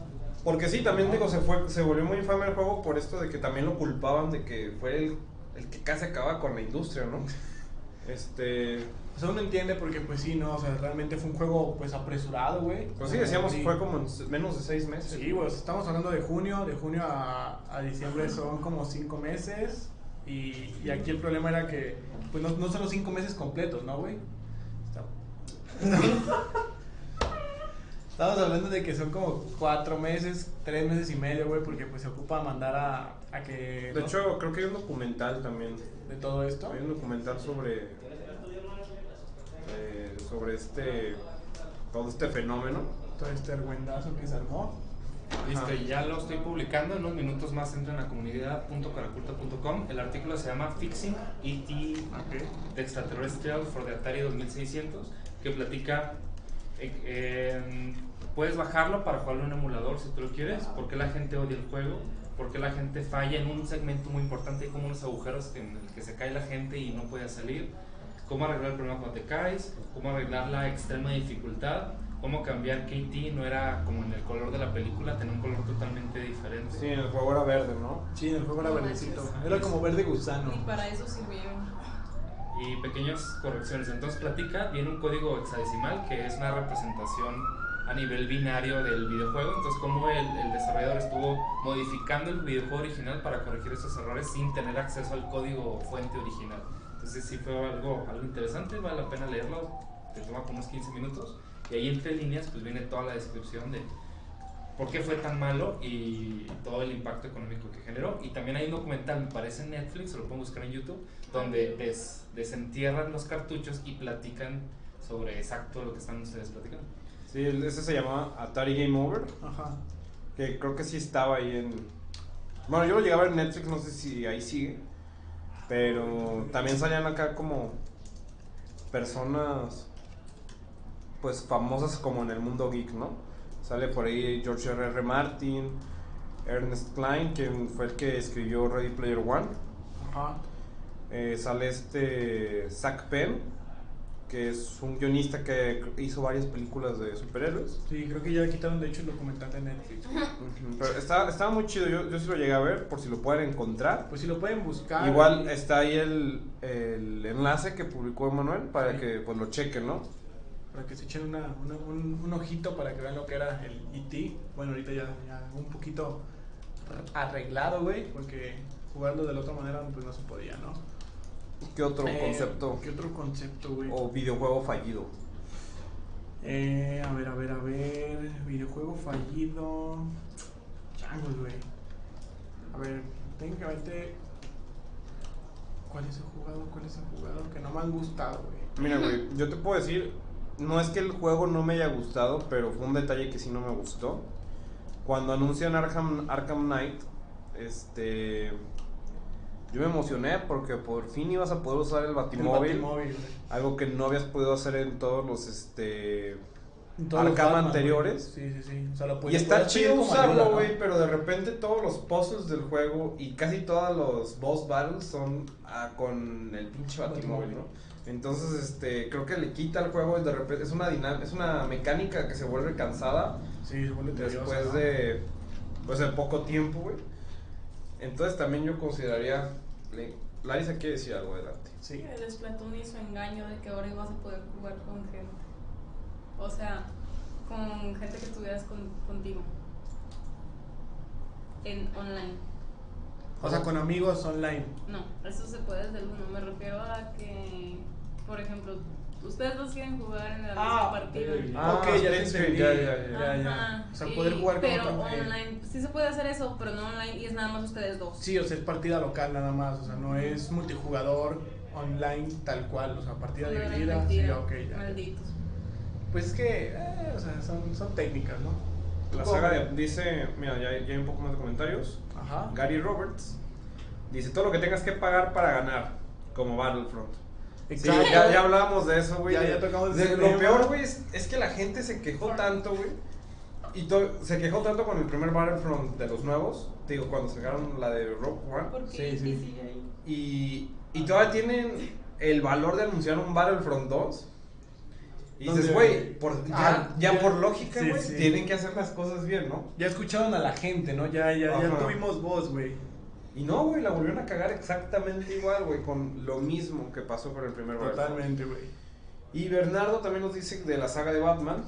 Porque sí, también digo, se fue, se volvió muy infame el juego por esto de que también lo culpaban de que fue el, el que casi acaba con la industria, ¿no? Este, O sea, uno entiende porque, pues sí, no, o sea, realmente fue un juego, pues apresurado, güey. pues sí, decíamos, Sí. fue como en menos de seis meses. Sí, sea, estamos hablando de junio, de junio a, a diciembre son como cinco meses. Y, y aquí el problema era que, pues no, no son los cinco meses completos, ¿no, güey? Estamos hablando de que son como cuatro meses, tres meses y medio, güey, porque pues se ocupa mandar a, a que... De ¿no? hecho, creo que hay un documental también. de todo esto. Hay un documental sobre. eh, sobre este. todo este fenómeno. Todo este argüendazo que se armó. Listo, y ya lo estoy publicando. En unos minutos más entren a comunidad.caraculta.com. El artículo se llama Fixing E.T. de Extraterrestrial for the Atari 2600, que platica. eh, eh, puedes bajarlo para jugarlo en un emulador si tú lo quieres. ¿Por qué la gente odia el juego? ¿Por qué la gente falla en un segmento muy importante? Como unos agujeros en el que se cae la gente y no puede salir. ¿Cómo arreglar el problema cuando te caes? ¿Cómo arreglar la extrema dificultad? ¿Cómo cambiar E.T. no era como en el color de la película, tenía un color totalmente diferente? Sí, el juego era verde, ¿no? Sí, en el juego era No verdecito. manches. Era como verde gusano. Ni para eso sirvieron. y pequeñas correcciones. Entonces platica, viene un código hexadecimal que es una representación a nivel binario del videojuego. Entonces como el, el desarrollador estuvo modificando el videojuego original para corregir esos errores sin tener acceso al código fuente original. Entonces sí fue algo, algo interesante, vale la pena leerlo, te toma como unos 15 minutos. Y ahí entre líneas pues viene toda la descripción de por qué fue tan malo y todo el impacto económico que generó. Y también hay un documental, me parece en Netflix, lo pueden buscar en YouTube, donde des- desentierran los cartuchos y platican sobre exacto lo que están ustedes platicando. Sí, ese se llamaba Atari Game Over. Ajá. Que creo que sí estaba ahí en. Bueno, yo lo llegaba en Netflix, no sé si ahí sigue. Pero también salían acá como personas pues famosas como en el mundo geek, ¿no? Sale por ahí George R.R. Martin, Ernest Klein, quien fue el que escribió Ready Player One. Ajá. Eh, sale este Zach Penn, que es un guionista que hizo varias películas de superhéroes. Sí, creo que ya quitaron de hecho el documental de Netflix. Pero estaba, estaba muy chido, yo, yo sí lo llegué a ver, por si lo pueden encontrar. Pues si lo pueden buscar. Igual y- está ahí el, el enlace que publicó Emanuel para Sí. que pues lo chequen, ¿no? Para que se echen una, una- un, un ojito para que vean lo que era el E.T. Bueno, ahorita ya, ya un poquito arreglado, güey, porque jugarlo de la otra manera pues no se podía, ¿no? ¿Qué otro Eh, concepto ¿Qué otro concepto, güey? o videojuego fallido? Eh, a ver, a ver, a ver. Videojuego fallido. Changos, güey. A ver, técnicamente. ¿Cuáles he jugado? ¿Cuáles he jugado? Que no me han gustado, güey. Mira, güey, yo te puedo decir, no es que el juego no me haya gustado, pero fue un detalle que sí no me gustó. Cuando anuncian Arkham, Arkham Knight, este... Yo me emocioné porque por fin ibas a poder usar el El Batimóvil. Algo que no habías podido hacer en todos los, este... En todos los Arkham anteriores. Sí, sí, sí. O sea, lo Y está chido usarlo, ¿no? güey, pero de repente todos los puzzles del juego y casi todos los boss battles son ah, con el pinche batimóvil, ¿no? Entonces, este, creo que le quita al juego y de repente es una dinam- es una mecánica que se vuelve cansada Sí, se vuelve tedioso, después de pues de poco tiempo, güey. Entonces también yo consideraría le- Larisa quiere decir algo adelante. Sí. El Splatoon hizo engaño de que ahora ibas a poder jugar con gente. O sea, con gente que estuvieras con- contigo. En online. O sea, con amigos online. No, eso se puede desde el uno. Me refiero a que, por ejemplo, ustedes dos quieren jugar en la misma Ah, partida. eh, Ah, ok, ya entendí. ya, ya, ya. Ya, ya. Ajá, O sea, y- poder jugar con Pero otro- eh. online, sí se puede hacer eso, pero no online y es nada más ustedes dos. Sí, o sea, es partida local nada más. O sea, no es multijugador online tal cual. O sea, partida No dividida. Sí, ok, ya. Malditos. Pues es que, eh, o sea, son, son técnicas, ¿no? La saga de, dice, mira, ya, ya hay un poco más de comentarios. Ajá. Gary Roberts dice todo lo que tengas que pagar para ganar, como Battlefront. Sí, ya, ya hablábamos de eso, güey. Ya- de- ya tocamos de- ese Lo peor, güey, es, es que la gente se quejó tanto, güey. Y to- se quejó tanto con el primer Battlefront de los nuevos. Te digo, cuando sacaron la de Rogue One. Sí, sí. Y, y todavía tienen el valor de anunciar un Battlefront 2. Y dices, güey, por, ya, Ah, ya ya- por lógica, güey, sí. tienen que hacer las cosas bien, ¿no? Ya escucharon a la gente, ¿no? Ya, ya, ya tuvimos voz, güey. Y no, güey, la volvieron a cagar exactamente igual, güey, con lo mismo que pasó con el primer Battlefront. Totalmente, güey. Y Bernardo también nos dice de la saga de Batman,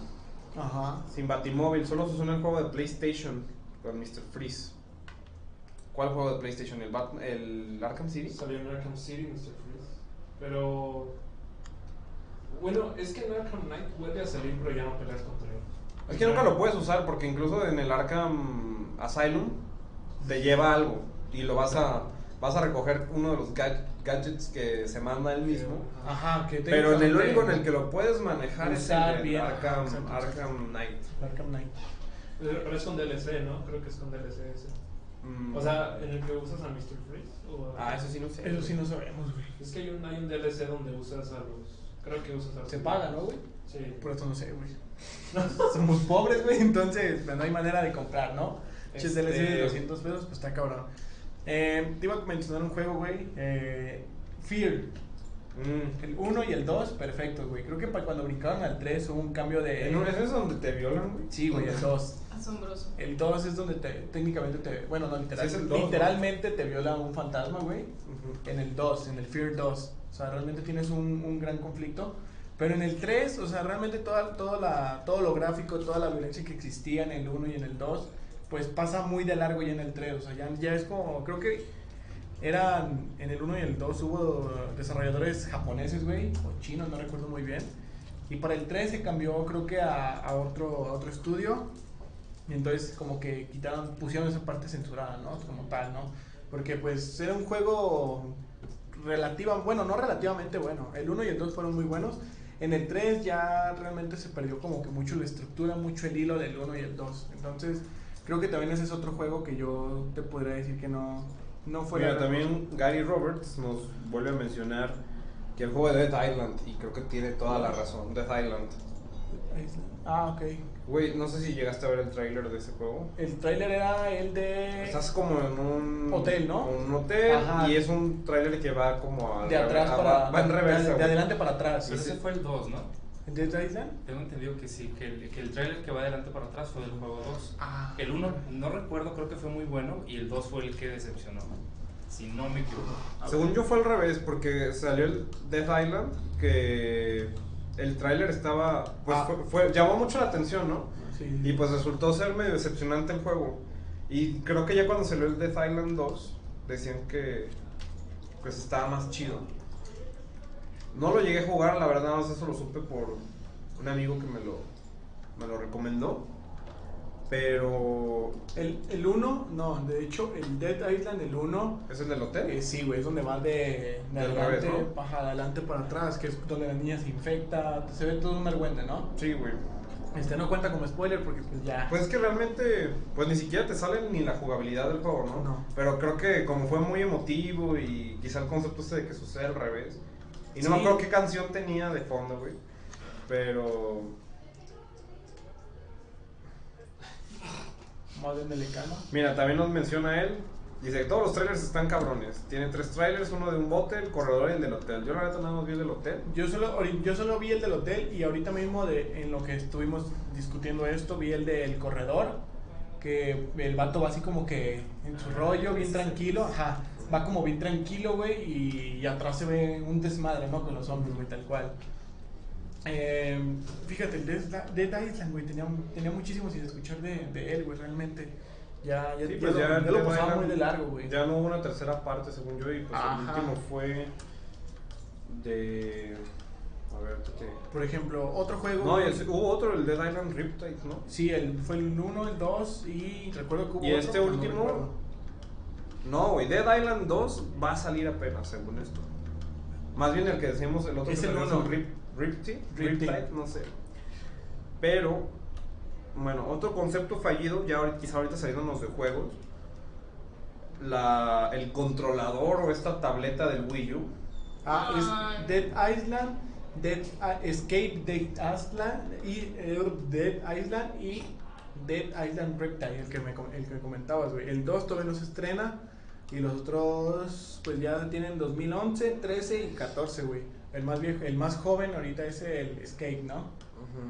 Ajá. sin Batimóvil, solo se usó en el juego de PlayStation con Mr. Freeze. ¿Cuál juego de PlayStation? ¿El, Bat- el Arkham City? Salió en Arkham City, Mr. Freeze. Pero. Bueno, es que en Arkham Knight vuelve a salir, pero ya no peleas contra él. Es que nunca lo puedes usar porque incluso en el Arkham Asylum te lleva algo y lo vas a vas a recoger uno de los gad- gadgets que se manda él mismo. Ajá, que Pero en el único en el que lo puedes manejar es el bien, Arkham. Arkham Knight. Arkham Knight. Pero es con DLC, ¿no? Creo que es con DLC ese. Mm. O sea, en el que usas a Mr. Freeze. O a- ah, eso sí no sé. Eso sí no sabemos, güey. Es que hay un, hay un DLC donde usas a los. Creo que usas a los. Se paga, ¿no, güey? Sí. Por eso no sé, güey. Somos pobres, güey, entonces pues, no hay manera de comprar, ¿no? Este... Este- DLC de 200 pesos, pues está cabrón. Eh, te iba a mencionar un juego, güey. Eh, Fear. Mm. El 1 y el 2, perfectos, güey. Creo que para cuando brincaron al 3 hubo un cambio de... ¿En un- ¿Eso es donde te violan, güey? Sí, güey, el 2. Asombroso. El 2 es donde te, técnicamente te... Bueno, no, literal- Sí, es el 2, ¿no? literalmente te viola un fantasma, güey. Ujú. En el 2, en el Fear 2. O sea, realmente tienes un, un gran conflicto. Pero en el 3, o sea, realmente toda, toda la, todo lo gráfico, toda la violencia que existía en el 1 y en el 2, pues pasa muy de largo ya en el 3. O sea, ya, ya es como, creo que eran, en el 1 y el 2 hubo desarrolladores japoneses, güey, o chinos, no recuerdo muy bien. Y para el 3 se cambió, creo que a, a otro, a otro estudio. Y entonces como que quitaron, pusieron esa parte censurada, ¿no? Como tal, ¿no? Porque pues era un juego relativa, bueno, no relativamente bueno. El 1 y el 2 fueron muy buenos. En el 3 ya realmente se perdió como que mucho la estructura, mucho el hilo del 1 y el 2. Entonces, creo que también ese es otro juego que yo te podría decir que no, no fue... Mira, también Gary Roberts nos vuelve a mencionar que el juego de Death Island, y creo que tiene toda la razón, Death Island. Ah, ok. Güey, no sé si llegaste a ver el tráiler de ese juego. El tráiler era el de... Estás como en un Hotel, ¿no? Un hotel Ajá. y es un tráiler que va como al de atrás revés- para... va, va en de- reversa. De, güey. adelante para atrás. Pero ese fue el 2, ¿no? ¿El Dead Island? Tengo entendido que sí, que el, que el trailer que va adelante para atrás fue del juego 2. Ah. El 1 no recuerdo, creo que fue muy bueno y el 2 fue el que decepcionó. Si no me equivoco. Según yo fue al revés porque salió el Death Island que el tráiler estaba pues Ah. fue, fue- llamó mucho la atención, ¿no? Sí. Y pues resultó ser medio decepcionante el juego. Y creo que ya cuando salió el Death Island 2 decían que pues estaba más chido. No lo llegué a jugar, la verdad, nada más eso lo supe por un amigo que me lo, me lo recomendó. Pero El, el 1, no, de hecho, el Dead Island, el 1, es el del hotel. eh, sí, güey, es donde va de, de Del adelante, revés, ¿no? baja adelante para atrás, que es donde la niña se infecta, se ve todo un argüente, ¿no? Sí, güey. Este no cuenta como spoiler porque pues ya... Pues es que realmente, pues ni siquiera te sale ni la jugabilidad del juego, ¿no? No. Pero creo que como fue muy emotivo y quizá el concepto este de que sucede al revés. Y no Sí. me acuerdo qué canción tenía de fondo, güey. Pero... Más bien delicado. Mira, también nos menciona él. Dice que todos los trailers están cabrones. Tiene tres trailers, uno de un bote, el corredor y el del hotel. Yo la neta nada más vi el del hotel. Yo solo, yo solo vi el del hotel y ahorita mismo de, en lo que estuvimos discutiendo esto, vi el del corredor, que el vato va así como que en su rollo, bien tranquilo, ajá, va como bien tranquilo, güey, y, y atrás se ve un desmadre, ¿no? Con los hombres, güey, tal cual. Eh, fíjate, el Dead, Island, güey, tenía, tenía muchísimo sin escuchar de, de él, güey, realmente. Ya, ya, Sí, pues ya, ya lo pasaba muy de largo, güey. Ya no hubo una tercera parte, según yo, y pues Ajá. el último fue de... A ver, ¿qué te- Por ejemplo, otro juego... No, el- hubo otro, el Dead Island Riptide, ¿no? Sí, el, fue el 1, el 2 y recuerdo que hubo Y otro, este último-. No, güey, Dead Island 2 va a salir apenas, según esto. Más bien el que decimos, el otro Es que el uno. Rip, Riptide. Riptide, no sé. Pero, bueno, otro concepto fallido, ya ahorita, quizá ahorita saliéndonos de juegos, la, el controlador o esta tableta del Wii U. Ah, es Dead Island, Dead ah, Escape Dead Island y eh, Dead Island y Dead Island Reptile, el que me com- el que me comentabas, güey. El 2 todavía no se estrena y los otros pues ya tienen 2011, 13 y 14, güey. El más viejo, el más joven ahorita es el Escape, ¿no?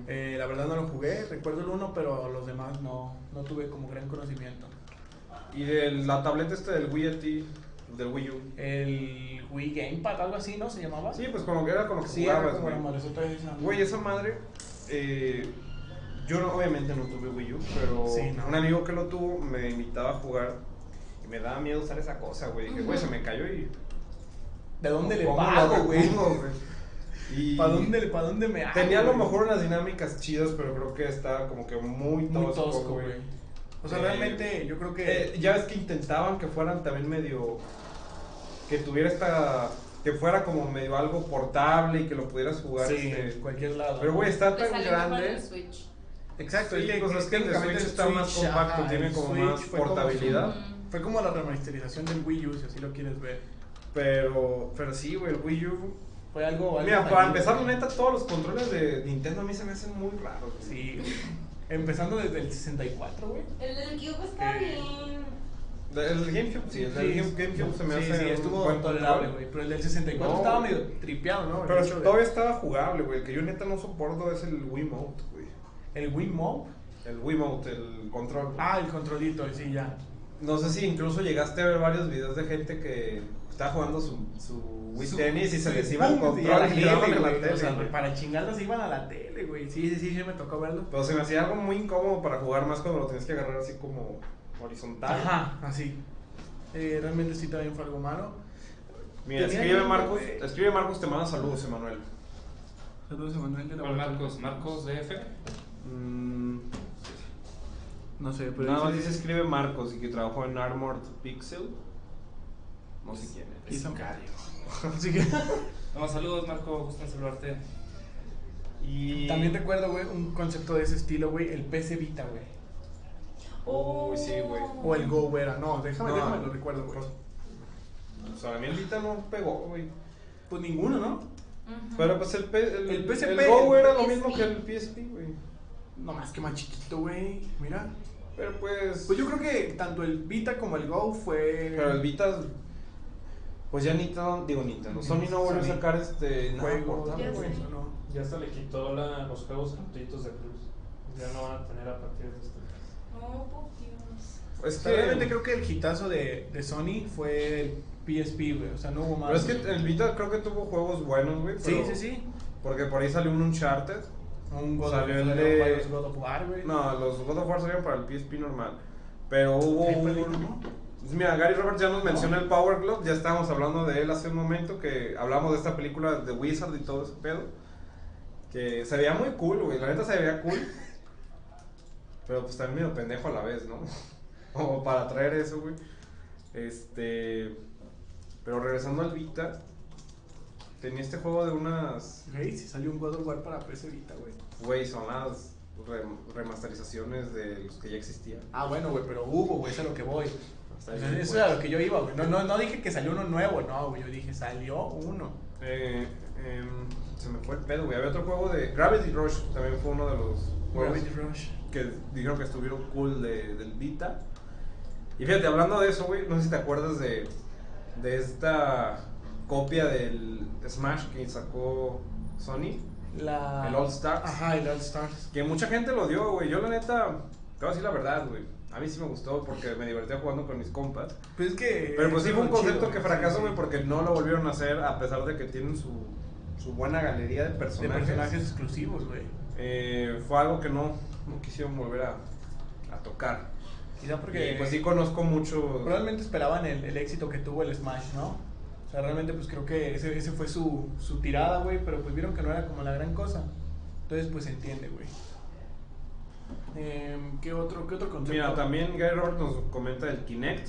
Eh, la verdad no lo jugué, recuerdo el 1, pero los demás no, no tuve como gran conocimiento. Y de la tableta este del Wii T, del Wii U. El Wii Gamepad, algo así, ¿no? Se llamaba. Sí, pues como que era con lo que Sí, jugabas, güey. esa. Güey, esa madre, eh, yo no- obviamente no tuve Wii U, pero Sí, no. un amigo que lo tuvo me invitaba a jugar me daba miedo usar esa cosa, güey. Dije, güey, se me cayó y... ¿De dónde le ¿cómo lo pago, güey? Y ¿Para dónde, le- pa' dónde me hago? Tenía a lo mejor unas dinámicas chidas, pero creo que estaba como que muy tosco, muy tosco, güey. O sea, Eh, realmente yo creo que. Eh, ya ves que intentaban que fueran también medio... Que tuviera esta... Que fuera como medio algo portable y que lo pudieras jugar. sí, este, en cualquier lado. Pero, güey, está tan grande. el Switch. Exacto, Sí, es que, pues es que el Switch está más compacto, ajá, tiene como Switch más como portabilidad. Fue como la remasterización del Wii U, si así lo quieres ver. Pero, pero sí, güey, el Wii U. Fue algo. algo Mira, para empezar, la neta, todos los controles de Nintendo a mí se me hacen muy raros. güey. Sí, güey. Empezando desde el 64, güey. El del Cube está Que- bien. El GameCube, sí, el del Sí, GameCube se me sí, hace. Sí, estuvo tolerable, güey. Pero el del 64 No, estaba medio tripeado, ¿no? Pero de- todavía estaba jugable, güey. El que yo neta no soporto es el Wiimote, güey. El Wii Mode. El Wiimote, el control. Ah, el controlito, sí, ya. No sé si incluso llegaste a ver varios videos de gente que estaba jugando su, su Wii Su- Tennis y se les iba el control y a la tele, en la güey. tele. O sea, güey. para chingarlas iban a la tele, güey. Sí, sí, sí, sí, me tocó verlo. Pero se me hacía algo muy incómodo para jugar más cuando lo tenías que agarrar así como horizontal. Ajá, así. Eh, realmente sí también fue algo malo. Mira, escribe ahí, Marcos, escribe Marcos, te manda saludos, Emanuel. Saludos a Manuel de la ¿Cuál Vuelta. Marcos? ¿Marcos DF? Mm, No sé, pero nada más dice- escribe Marcos y que trabajó en Armored Pixel. No sé quién es. Sicario. Así que No, saludos Marco, gusto en saludarte. Y también recuerdo, güey, un concepto de ese estilo, güey, el PC Vita, güey. Uy, sí, güey. O el Go era. No, déjame, No, déjame, lo recuerdo, güey. O sea, a mí el Vita no pegó, güey. Pues ninguno, ¿no? Pero pues el, el, El PSP, el Go era lo mismo que el PSP, güey. No más que más chiquito, güey. Mira. Pero pues. Pues yo creo que tanto el Vita como el Go fue. Pero el Vita. Pues ya Nintendo, digo Nintendo. Sony no volvió a sacar este. Nada juego. portable, Ya güey. sé. no. Ya se le quitó la, los juegos gratuitos de Plus. Ya no van a tener a partir de este. Oh, por Dios. Es O que. sea, realmente creo que el hitazo de, de Sony fue el PSP, güey. O sea, no hubo más. Pero es que el Vita creo que tuvo juegos buenos, güey. Sí, sí, sí. Porque por ahí salió un Uncharted. Un God Salió el de- varios God of War, güey. No, los God of War salieron para el PSP normal. Pero hubo un. Mira, Gary Roberts ya nos mencionó el Power Glove, ya estábamos hablando de él hace un momento, que hablamos de esta película de Wizard y todo ese pedo. Que se veía muy cool, güey, la neta se veía cool. Pero pues también medio pendejo a la vez, ¿no? Como para traer eso, güey. Este... Pero regresando al Vita, tenía este juego de unas... Güey, si salió un God of War para PS Vita, güey. Güey, son las re- remasterizaciones de los que ya existían. Ah, bueno, güey, pero hubo, güey, eso es a lo que voy. Hasta pues. eso es a lo que yo iba, güey. No, no, no dije que salió uno nuevo, no, güey. Yo dije, salió uno. Eh, em, se me fue el pedo, güey. Había otro juego de Gravity Rush, también fue uno de los juegos Gravity Rush. que dijeron que estuvieron cool de, del Vita. Y fíjate, hablando de eso, güey, no sé si te acuerdas de, de esta copia del Smash que sacó Sony, La... el All Stars. Ajá, el All Stars. Que mucha gente lo dio, güey. Yo, la neta, te voy a decir la verdad, güey. A mí sí me gustó porque me divertía jugando con mis compas. Pues es que. Pero pues sí fue un concepto chido, que fracasó, güey, sí. porque no lo volvieron a hacer a pesar de que tienen su, su buena galería de De personajes. personajes exclusivos, güey. Eh, fue algo que no, no quisieron volver a, a tocar. Quizá porque. Porque pues sí conozco mucho. Probablemente esperaban el, el éxito que tuvo el Smash, ¿no? Sea, realmente pues creo que ese, ese fue su, su tirada, güey, pero pues vieron que no era como la gran cosa. Entonces pues se entiende, güey. Em, ¿qué, otro, ¿Qué otro concepto? Mira, también Gary Robert nos comenta el Kinect.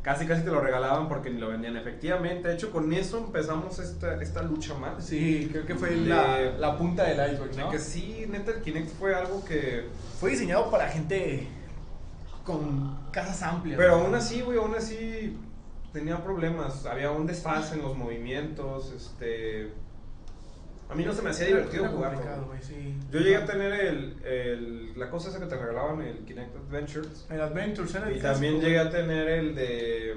Casi casi te lo regalaban porque ni lo vendían. Efectivamente, de hecho con eso empezamos esta, esta lucha más. Sí, creo que fue De- la, la punta del iceberg, De ¿no? que sí, neta, el Kinect fue algo que... Fue diseñado para gente con casas amplias. Pero aún así, güey, aún así tenía problemas. Había un desfase en los movimientos, este... A mí no se me hacía divertido sí. Yo llegué a tener el, el- la cosa esa que te regalaban, el Kinect Adventures. El Adventures era el Y también llegué a tener el de...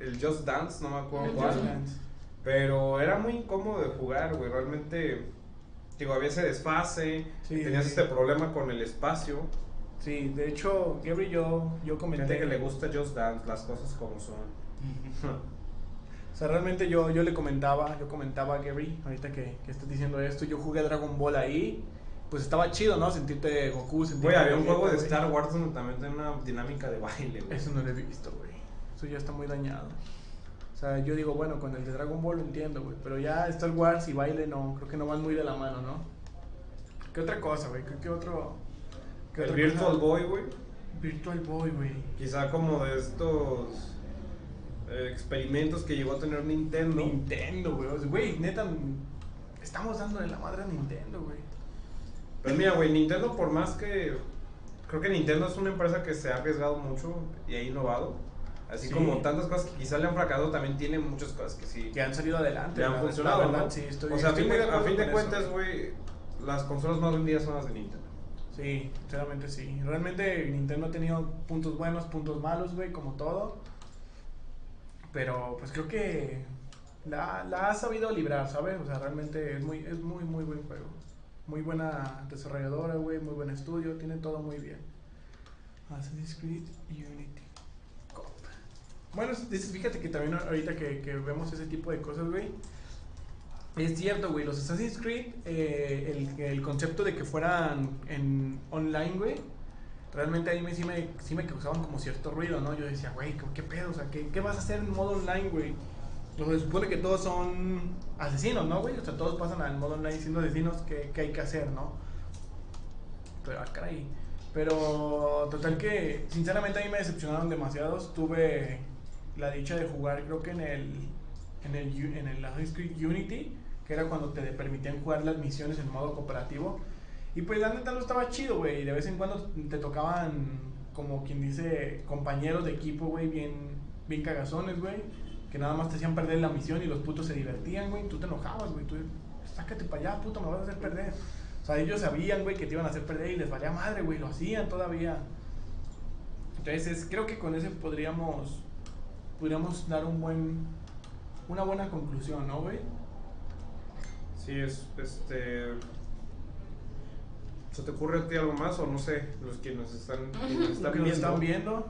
El Just Dance, no me acuerdo El cuál. Just Dance. Pero era muy incómodo de jugar, güey. Realmente, digo, había ese desfase. Sí, tenías sí. este problema con el espacio. Sí, de hecho, Gary y yo, yo comenté Gente que le gusta Just Dance, las cosas como son. O sea, realmente yo, yo le comentaba, yo comentaba a Gary, ahorita que, que estás diciendo esto, yo jugué Dragon Ball ahí, pues estaba chido, ¿no? Sentirte Goku, sentirte... Güey, había un juego de. Star Wars donde también tenía una dinámica de baile, güey. Eso no lo he visto, güey. Eso ya está muy dañado. O sea, yo digo, bueno, con el de Dragon Ball lo entiendo, güey, pero ya Star Wars y baile no, creo que no van muy de la mano, ¿no? ¿Qué otra cosa, güey? ¿Qué, qué otro...? El Virtual cosa? Boy, güey. Virtual Boy, güey. Quizá como de estos eh, experimentos que llegó a tener Nintendo. Nintendo, güey. Güey, neta, estamos dándole la madre a Nintendo, güey. Pero mira, güey, Nintendo por más que... Creo que Nintendo es una empresa que se ha arriesgado mucho y ha innovado. Así Sí. como tantas cosas que quizá le han fracasado, también tiene muchas cosas que sí Que han salido adelante. le han funcionado, verdad, ¿no? sí, estoy, o sea, a estoy fin muy de, a fin de cuentas, güey, las consolas más vendidas son las de Nintendo. Sí, sinceramente sí. Realmente Nintendo ha tenido puntos buenos, puntos malos, güey, como todo. Pero pues creo que la, ha sabido librar, ¿sabes? O sea, realmente es muy, es muy, muy buen juego. Muy buena desarrolladora, güey, muy buen estudio, tiene todo muy bien. Assassin's Creed Unity. Cop. Bueno, fíjate que también ahorita que, que vemos ese tipo de cosas, güey. Es cierto, güey, los Assassin's Creed, eh, el, el concepto de que fueran en online, güey, realmente ahí me, sí, me, sí me causaban como cierto ruido, ¿no? Yo decía, güey, ¿qué, ¿qué pedo? O sea, ¿qué, ¿qué vas a hacer en modo online, güey? O sea, se supone que todos son asesinos, ¿no, güey? O sea, todos pasan al modo online siendo asesinos, ¿qué, qué hay que hacer, no? Pero, ah, caray. Pero, total que, sinceramente a mí me decepcionaron demasiados. Tuve la dicha de jugar, creo que en el, en el, en el Assassin's Creed Unity, que era cuando te permitían jugar las misiones en modo cooperativo. Y pues la neta estaba chido, güey. De vez en cuando te tocaban, como quien dice, compañeros de equipo, güey, bien, bien cagazones, güey. que nada más te hacían perder la misión y los putos se divertían, güey. Tú te enojabas, güey. Tú, sácate para allá, puto, me vas a hacer perder. O sea, ellos sabían, güey, que te iban a hacer perder y les valía madre, güey. Lo hacían todavía. Entonces, es- creo que con ese podríamos, podríamos dar un buen, una buena conclusión, ¿no, güey? Sí, es, este... ¿Se te ocurre a ti algo más o no sé, los que nos están, Lo están que nos viendo? están viendo.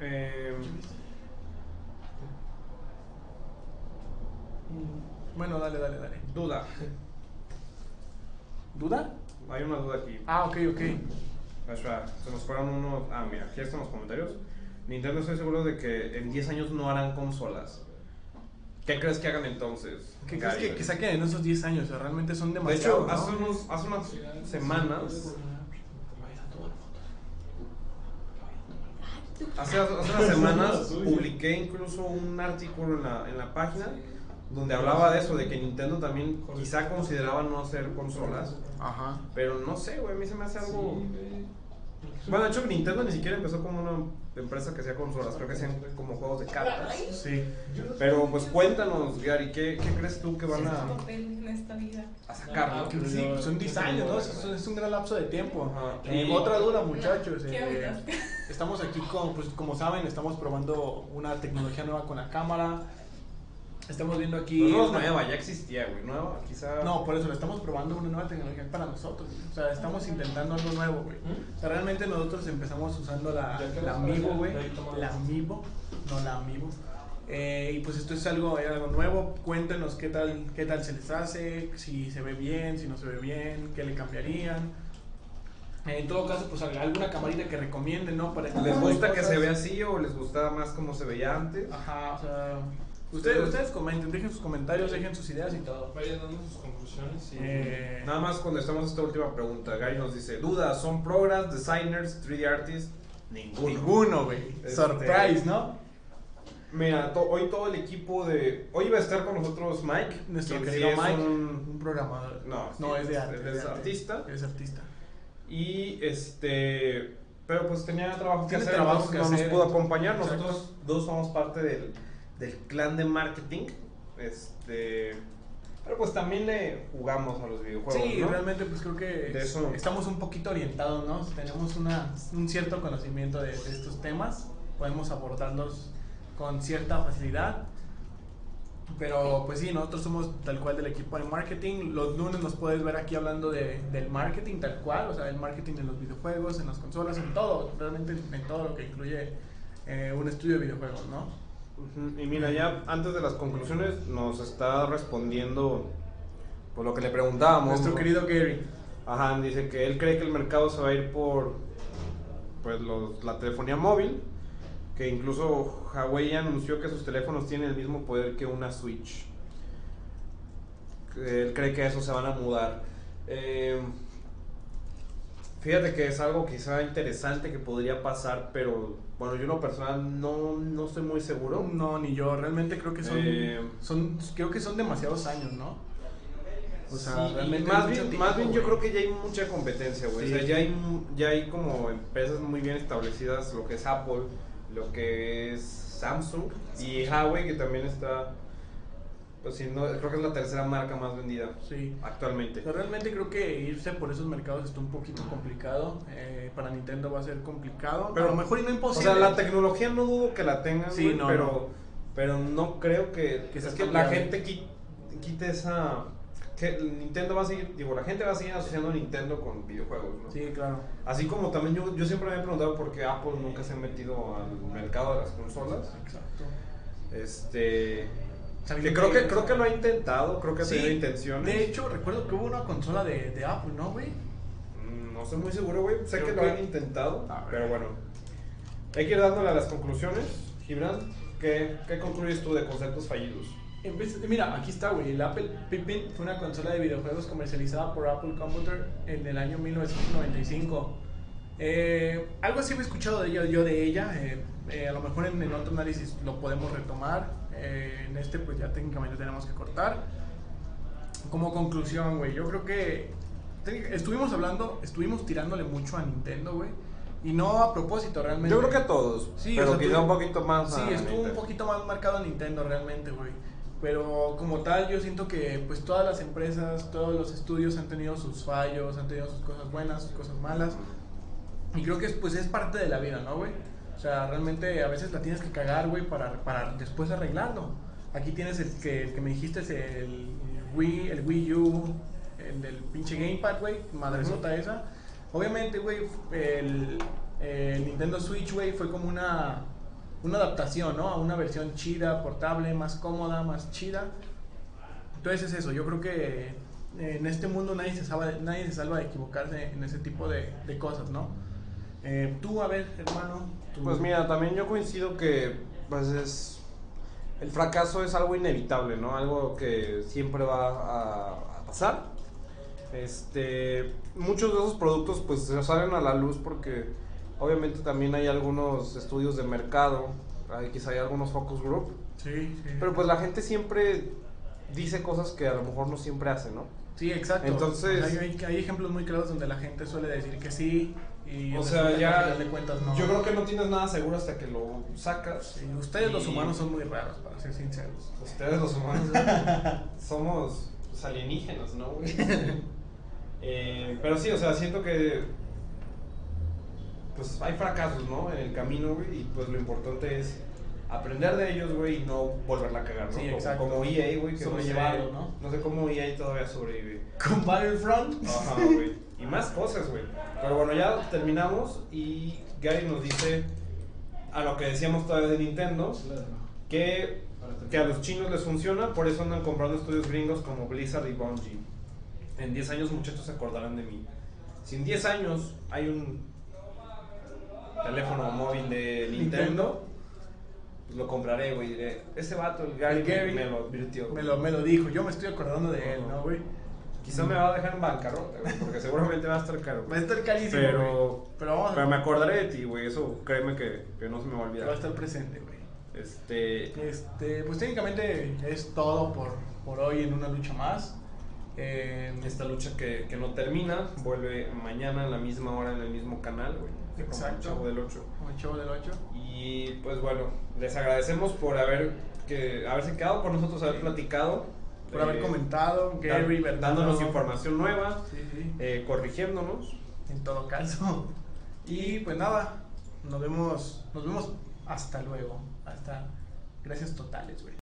Eh, Bueno, dale, dale, dale. duda. ¿Duda? Hay una duda aquí. Ah, ok, ok. Se nos fueron unos. Ah, mira, aquí están los comentarios. Nintendo estoy seguro de que en 10 años no harán consolas. ¿Qué crees que hagan entonces? ¿Qué crees que, que saquen en esos 10 años? O sea, realmente son De demasiados. hecho, ¿no? hace, unos, hace unas semanas, hace, hace unas semanas publiqué incluso un artículo en la, en la página donde hablaba de eso, de que Nintendo también quizá consideraba no hacer consolas. Ajá. Pero no sé, güey, a mí se me hace algo... Bueno, de hecho Nintendo ni siquiera empezó como una empresa que hacía consolas, creo que hacían como juegos de cartas. Sí. Pero pues cuéntanos, Gary, ¿qué, qué crees tú que van a, papel en esta vida. a sacar? no? Que sí, son 10 años, ¿no? Es, es un gran lapso de tiempo. Ajá. Y otra duda, muchachos. ¿Qué eh, estamos aquí con, pues como saben, estamos probando una tecnología nueva con la cámara. Estamos viendo aquí. Pues no es nueva, ya existía, güey. Nueva, quizá... No, por eso le estamos probando una nueva tecnología para nosotros. güey. O sea, estamos intentando algo nuevo, güey. O sea, realmente nosotros empezamos usando la, la Amiibo, güey. La Amiibo, no la Amiibo. Eh, y pues esto es algo, algo nuevo. Cuéntenos qué tal, qué tal se les hace, si se ve bien, si no se ve bien, qué le cambiarían. En todo caso, pues alguna camarita que recomienden, ¿no? Para este ¿Les gusta que cosas. se vea así o les gusta más como se veía antes? Ajá, o sea. Ustedes, ustedes comenten, dejen sus comentarios, dejen sus ideas y todo. Vayan dando sus conclusiones y. Eh, Nada más contestamos esta última pregunta. Gary nos dice, dudas, ¿son programs, designers, 3D artists? Ninguno. Ninguno, güey. Este- Surprise, ¿no? Mira, to- hoy todo el equipo de... Hoy iba a estar con nosotros Mike. Nuestro sí querido es Mike, un- un programador. No, No, sí, es de es- arte. es de arte. artista. Es artista. Y este... Pero pues tenía trabajo que hacer, trabajo que no hacer. nos pudo acompañar. Nosotros dos somos parte del, del clan de marketing. Este... Pero pues también le jugamos a los videojuegos, Sí, ¿no? realmente pues creo que De eso- estamos un poquito orientados, ¿no? Tenemos una, un cierto conocimiento de, de estos temas, podemos abordarlos con cierta facilidad. Pero pues sí, nosotros somos tal cual del equipo de marketing. Los lunes nos puedes ver aquí hablando de, del marketing tal cual, o sea, el marketing en los videojuegos, en las consolas, en todo, realmente en todo lo que incluye eh, un estudio de videojuegos, ¿no? Y mira, ya antes de las conclusiones nos está respondiendo por lo que le preguntábamos. Nuestro ¿no? querido Gary. Ajá, dice que él cree que el mercado se va a ir por pues los, la telefonía móvil, que incluso Huawei anunció que sus teléfonos tienen el mismo poder que una Switch. Él cree que a eso se van a mudar. Eh, fíjate que es algo quizá interesante que podría pasar, pero bueno, yo en lo personal no, no estoy muy seguro. No, ni yo. Realmente creo que son, Eh, son creo que son demasiados años, ¿no? O sea, Sí, realmente más bien, más bien yo creo que ya hay mucha competencia, güey. Sí. O sea, ya hay, ya hay como empresas muy bien establecidas, lo que es Apple, lo que es Samsung y Huawei, que también está, pues sí, no, creo que es la tercera marca más vendida Sí. actualmente. Pero realmente creo que irse por esos mercados está un poquito complicado. Eh, para Nintendo va a ser complicado. Pero- a lo mejor y no O imposible. sea, la tecnología no dudo que la tengan, Sí, no, pero, no. pero no creo que, Que es sea que tan la gente qui- quite esa... Que Nintendo va a seguir, digo, la gente va a seguir asociando Nintendo con videojuegos, ¿no? Sí, claro. Así como también yo, yo siempre me he preguntado por qué Apple nunca se ha metido al mercado de las consolas. Exacto. Este. Que creo que, creo que lo ha intentado, creo que ha Sí, tenido intenciones. De hecho, recuerdo que hubo una consola de, de Apple, ¿no, güey? Mm, No estoy muy seguro, güey. Sé Creo que lo que- han intentado, pero bueno. Hay que ir dándole a las conclusiones. Gibran, ¿qué, qué concluyes tú de conceptos fallidos? En vez- mira, aquí está, güey. El Apple Pippin fue una consola de videojuegos comercializada por Apple Computer en el año 1995. Eh, algo así he escuchado de ella, yo de ella. eh, eh, a lo mejor en, en otro análisis lo podemos retomar. Eh, en este, pues ya técnicamente tenemos que cortar. Como conclusión, güey, yo creo que estuvimos hablando, estuvimos tirándole mucho a Nintendo, güey. Y no a propósito, realmente. Yo creo que a todos, Sí, pero o sea, quizá tú- un poquito más. Sí, a estuvo un Nintendo. poquito más marcado Nintendo realmente, güey. Pero como tal, yo siento que pues todas las empresas, todos los estudios han tenido sus fallos, han tenido sus cosas buenas, sus cosas malas. Y creo que es, pues es parte de la vida, ¿no, güey? O sea, realmente a veces la tienes que cagar, güey, para, para después arreglarlo. Aquí tienes el que, el que me dijiste, es el Wii, el Wii U, el del pinche Gamepad, güey, madresota esa. Obviamente, güey, el, el Nintendo Switch, güey, fue como una, una adaptación, ¿no? A una versión chida, portable, más cómoda, más chida. Entonces es eso, yo creo que en este mundo nadie se salva, nadie se salva de equivocarse en ese tipo de, de cosas, ¿no? Eh, tú, a ver, hermano. Tú- Pues mira, también yo coincido que pues es el fracaso es algo inevitable, ¿no? Algo que siempre va a, a pasar. Este, muchos de esos productos pues salen a la luz porque obviamente también hay algunos estudios de mercado, hay, quizá hay algunos focus group, Sí, sí. pero pues la gente siempre dice cosas que a lo mejor no siempre hace, ¿no? sí, exacto. Entonces- hay- hay ejemplos muy claros donde la gente suele decir que sí. Y O sea, ya final de cuentas no. yo creo que no tienes nada seguro hasta que lo sacas. Sí, ustedes los humanos son muy raros, para ser sinceros. Ustedes los humanos somos pues, alienígenas, ¿no? güey? Eh, pero sí, o sea, siento que pues hay fracasos, ¿no? En el camino, güey, y pues lo importante es aprender de ellos, güey, y no volverla a cagar, ¿no? Sí, Como- exacto. Como, EA, güey, que no sé, ¿no? no sé cómo EA todavía sobrevive. Con Battlefront. Ajá, güey. Y más cosas, güey. Pero bueno, ya terminamos y Gary nos dice a lo que decíamos todavía de Nintendo, que, que a los chinos les funciona, por eso andan comprando estudios gringos como Blizzard y Bungie. En 10 años muchachos se acordarán de mí. Si en 10 años hay un teléfono móvil de Nintendo, pues lo compraré, güey. Diré, ese vato, el Gary, El Gary me lo advirtió. Me lo, me lo dijo, yo me estoy acordando de él, ¿no, güey? Quizá me va a dejar en bancarrota, güey, porque seguramente va a estar caro. Va a estar carísimo, Pero, güey. Pero vamos pero a me acordaré de ti, güey. Eso créeme que, que no se me va a va a olvidar. estar presente, güey. Este. Este, pues técnicamente es todo por, por hoy en una lucha más. Eh, Esta lucha que, que no termina vuelve mañana a la misma hora en el mismo canal, güey. como el Exacto. Chavo del 8. como el chavo del 8. Y pues bueno, les agradecemos por haber que haberse quedado con nosotros, haber platicado. Por haber eh, comentado, Gary, dándonos información nueva, Sí, sí. eh, corrigiéndonos. En todo caso. Y pues nada, nos vemos, nos vemos hasta luego. Hasta gracias totales, güey.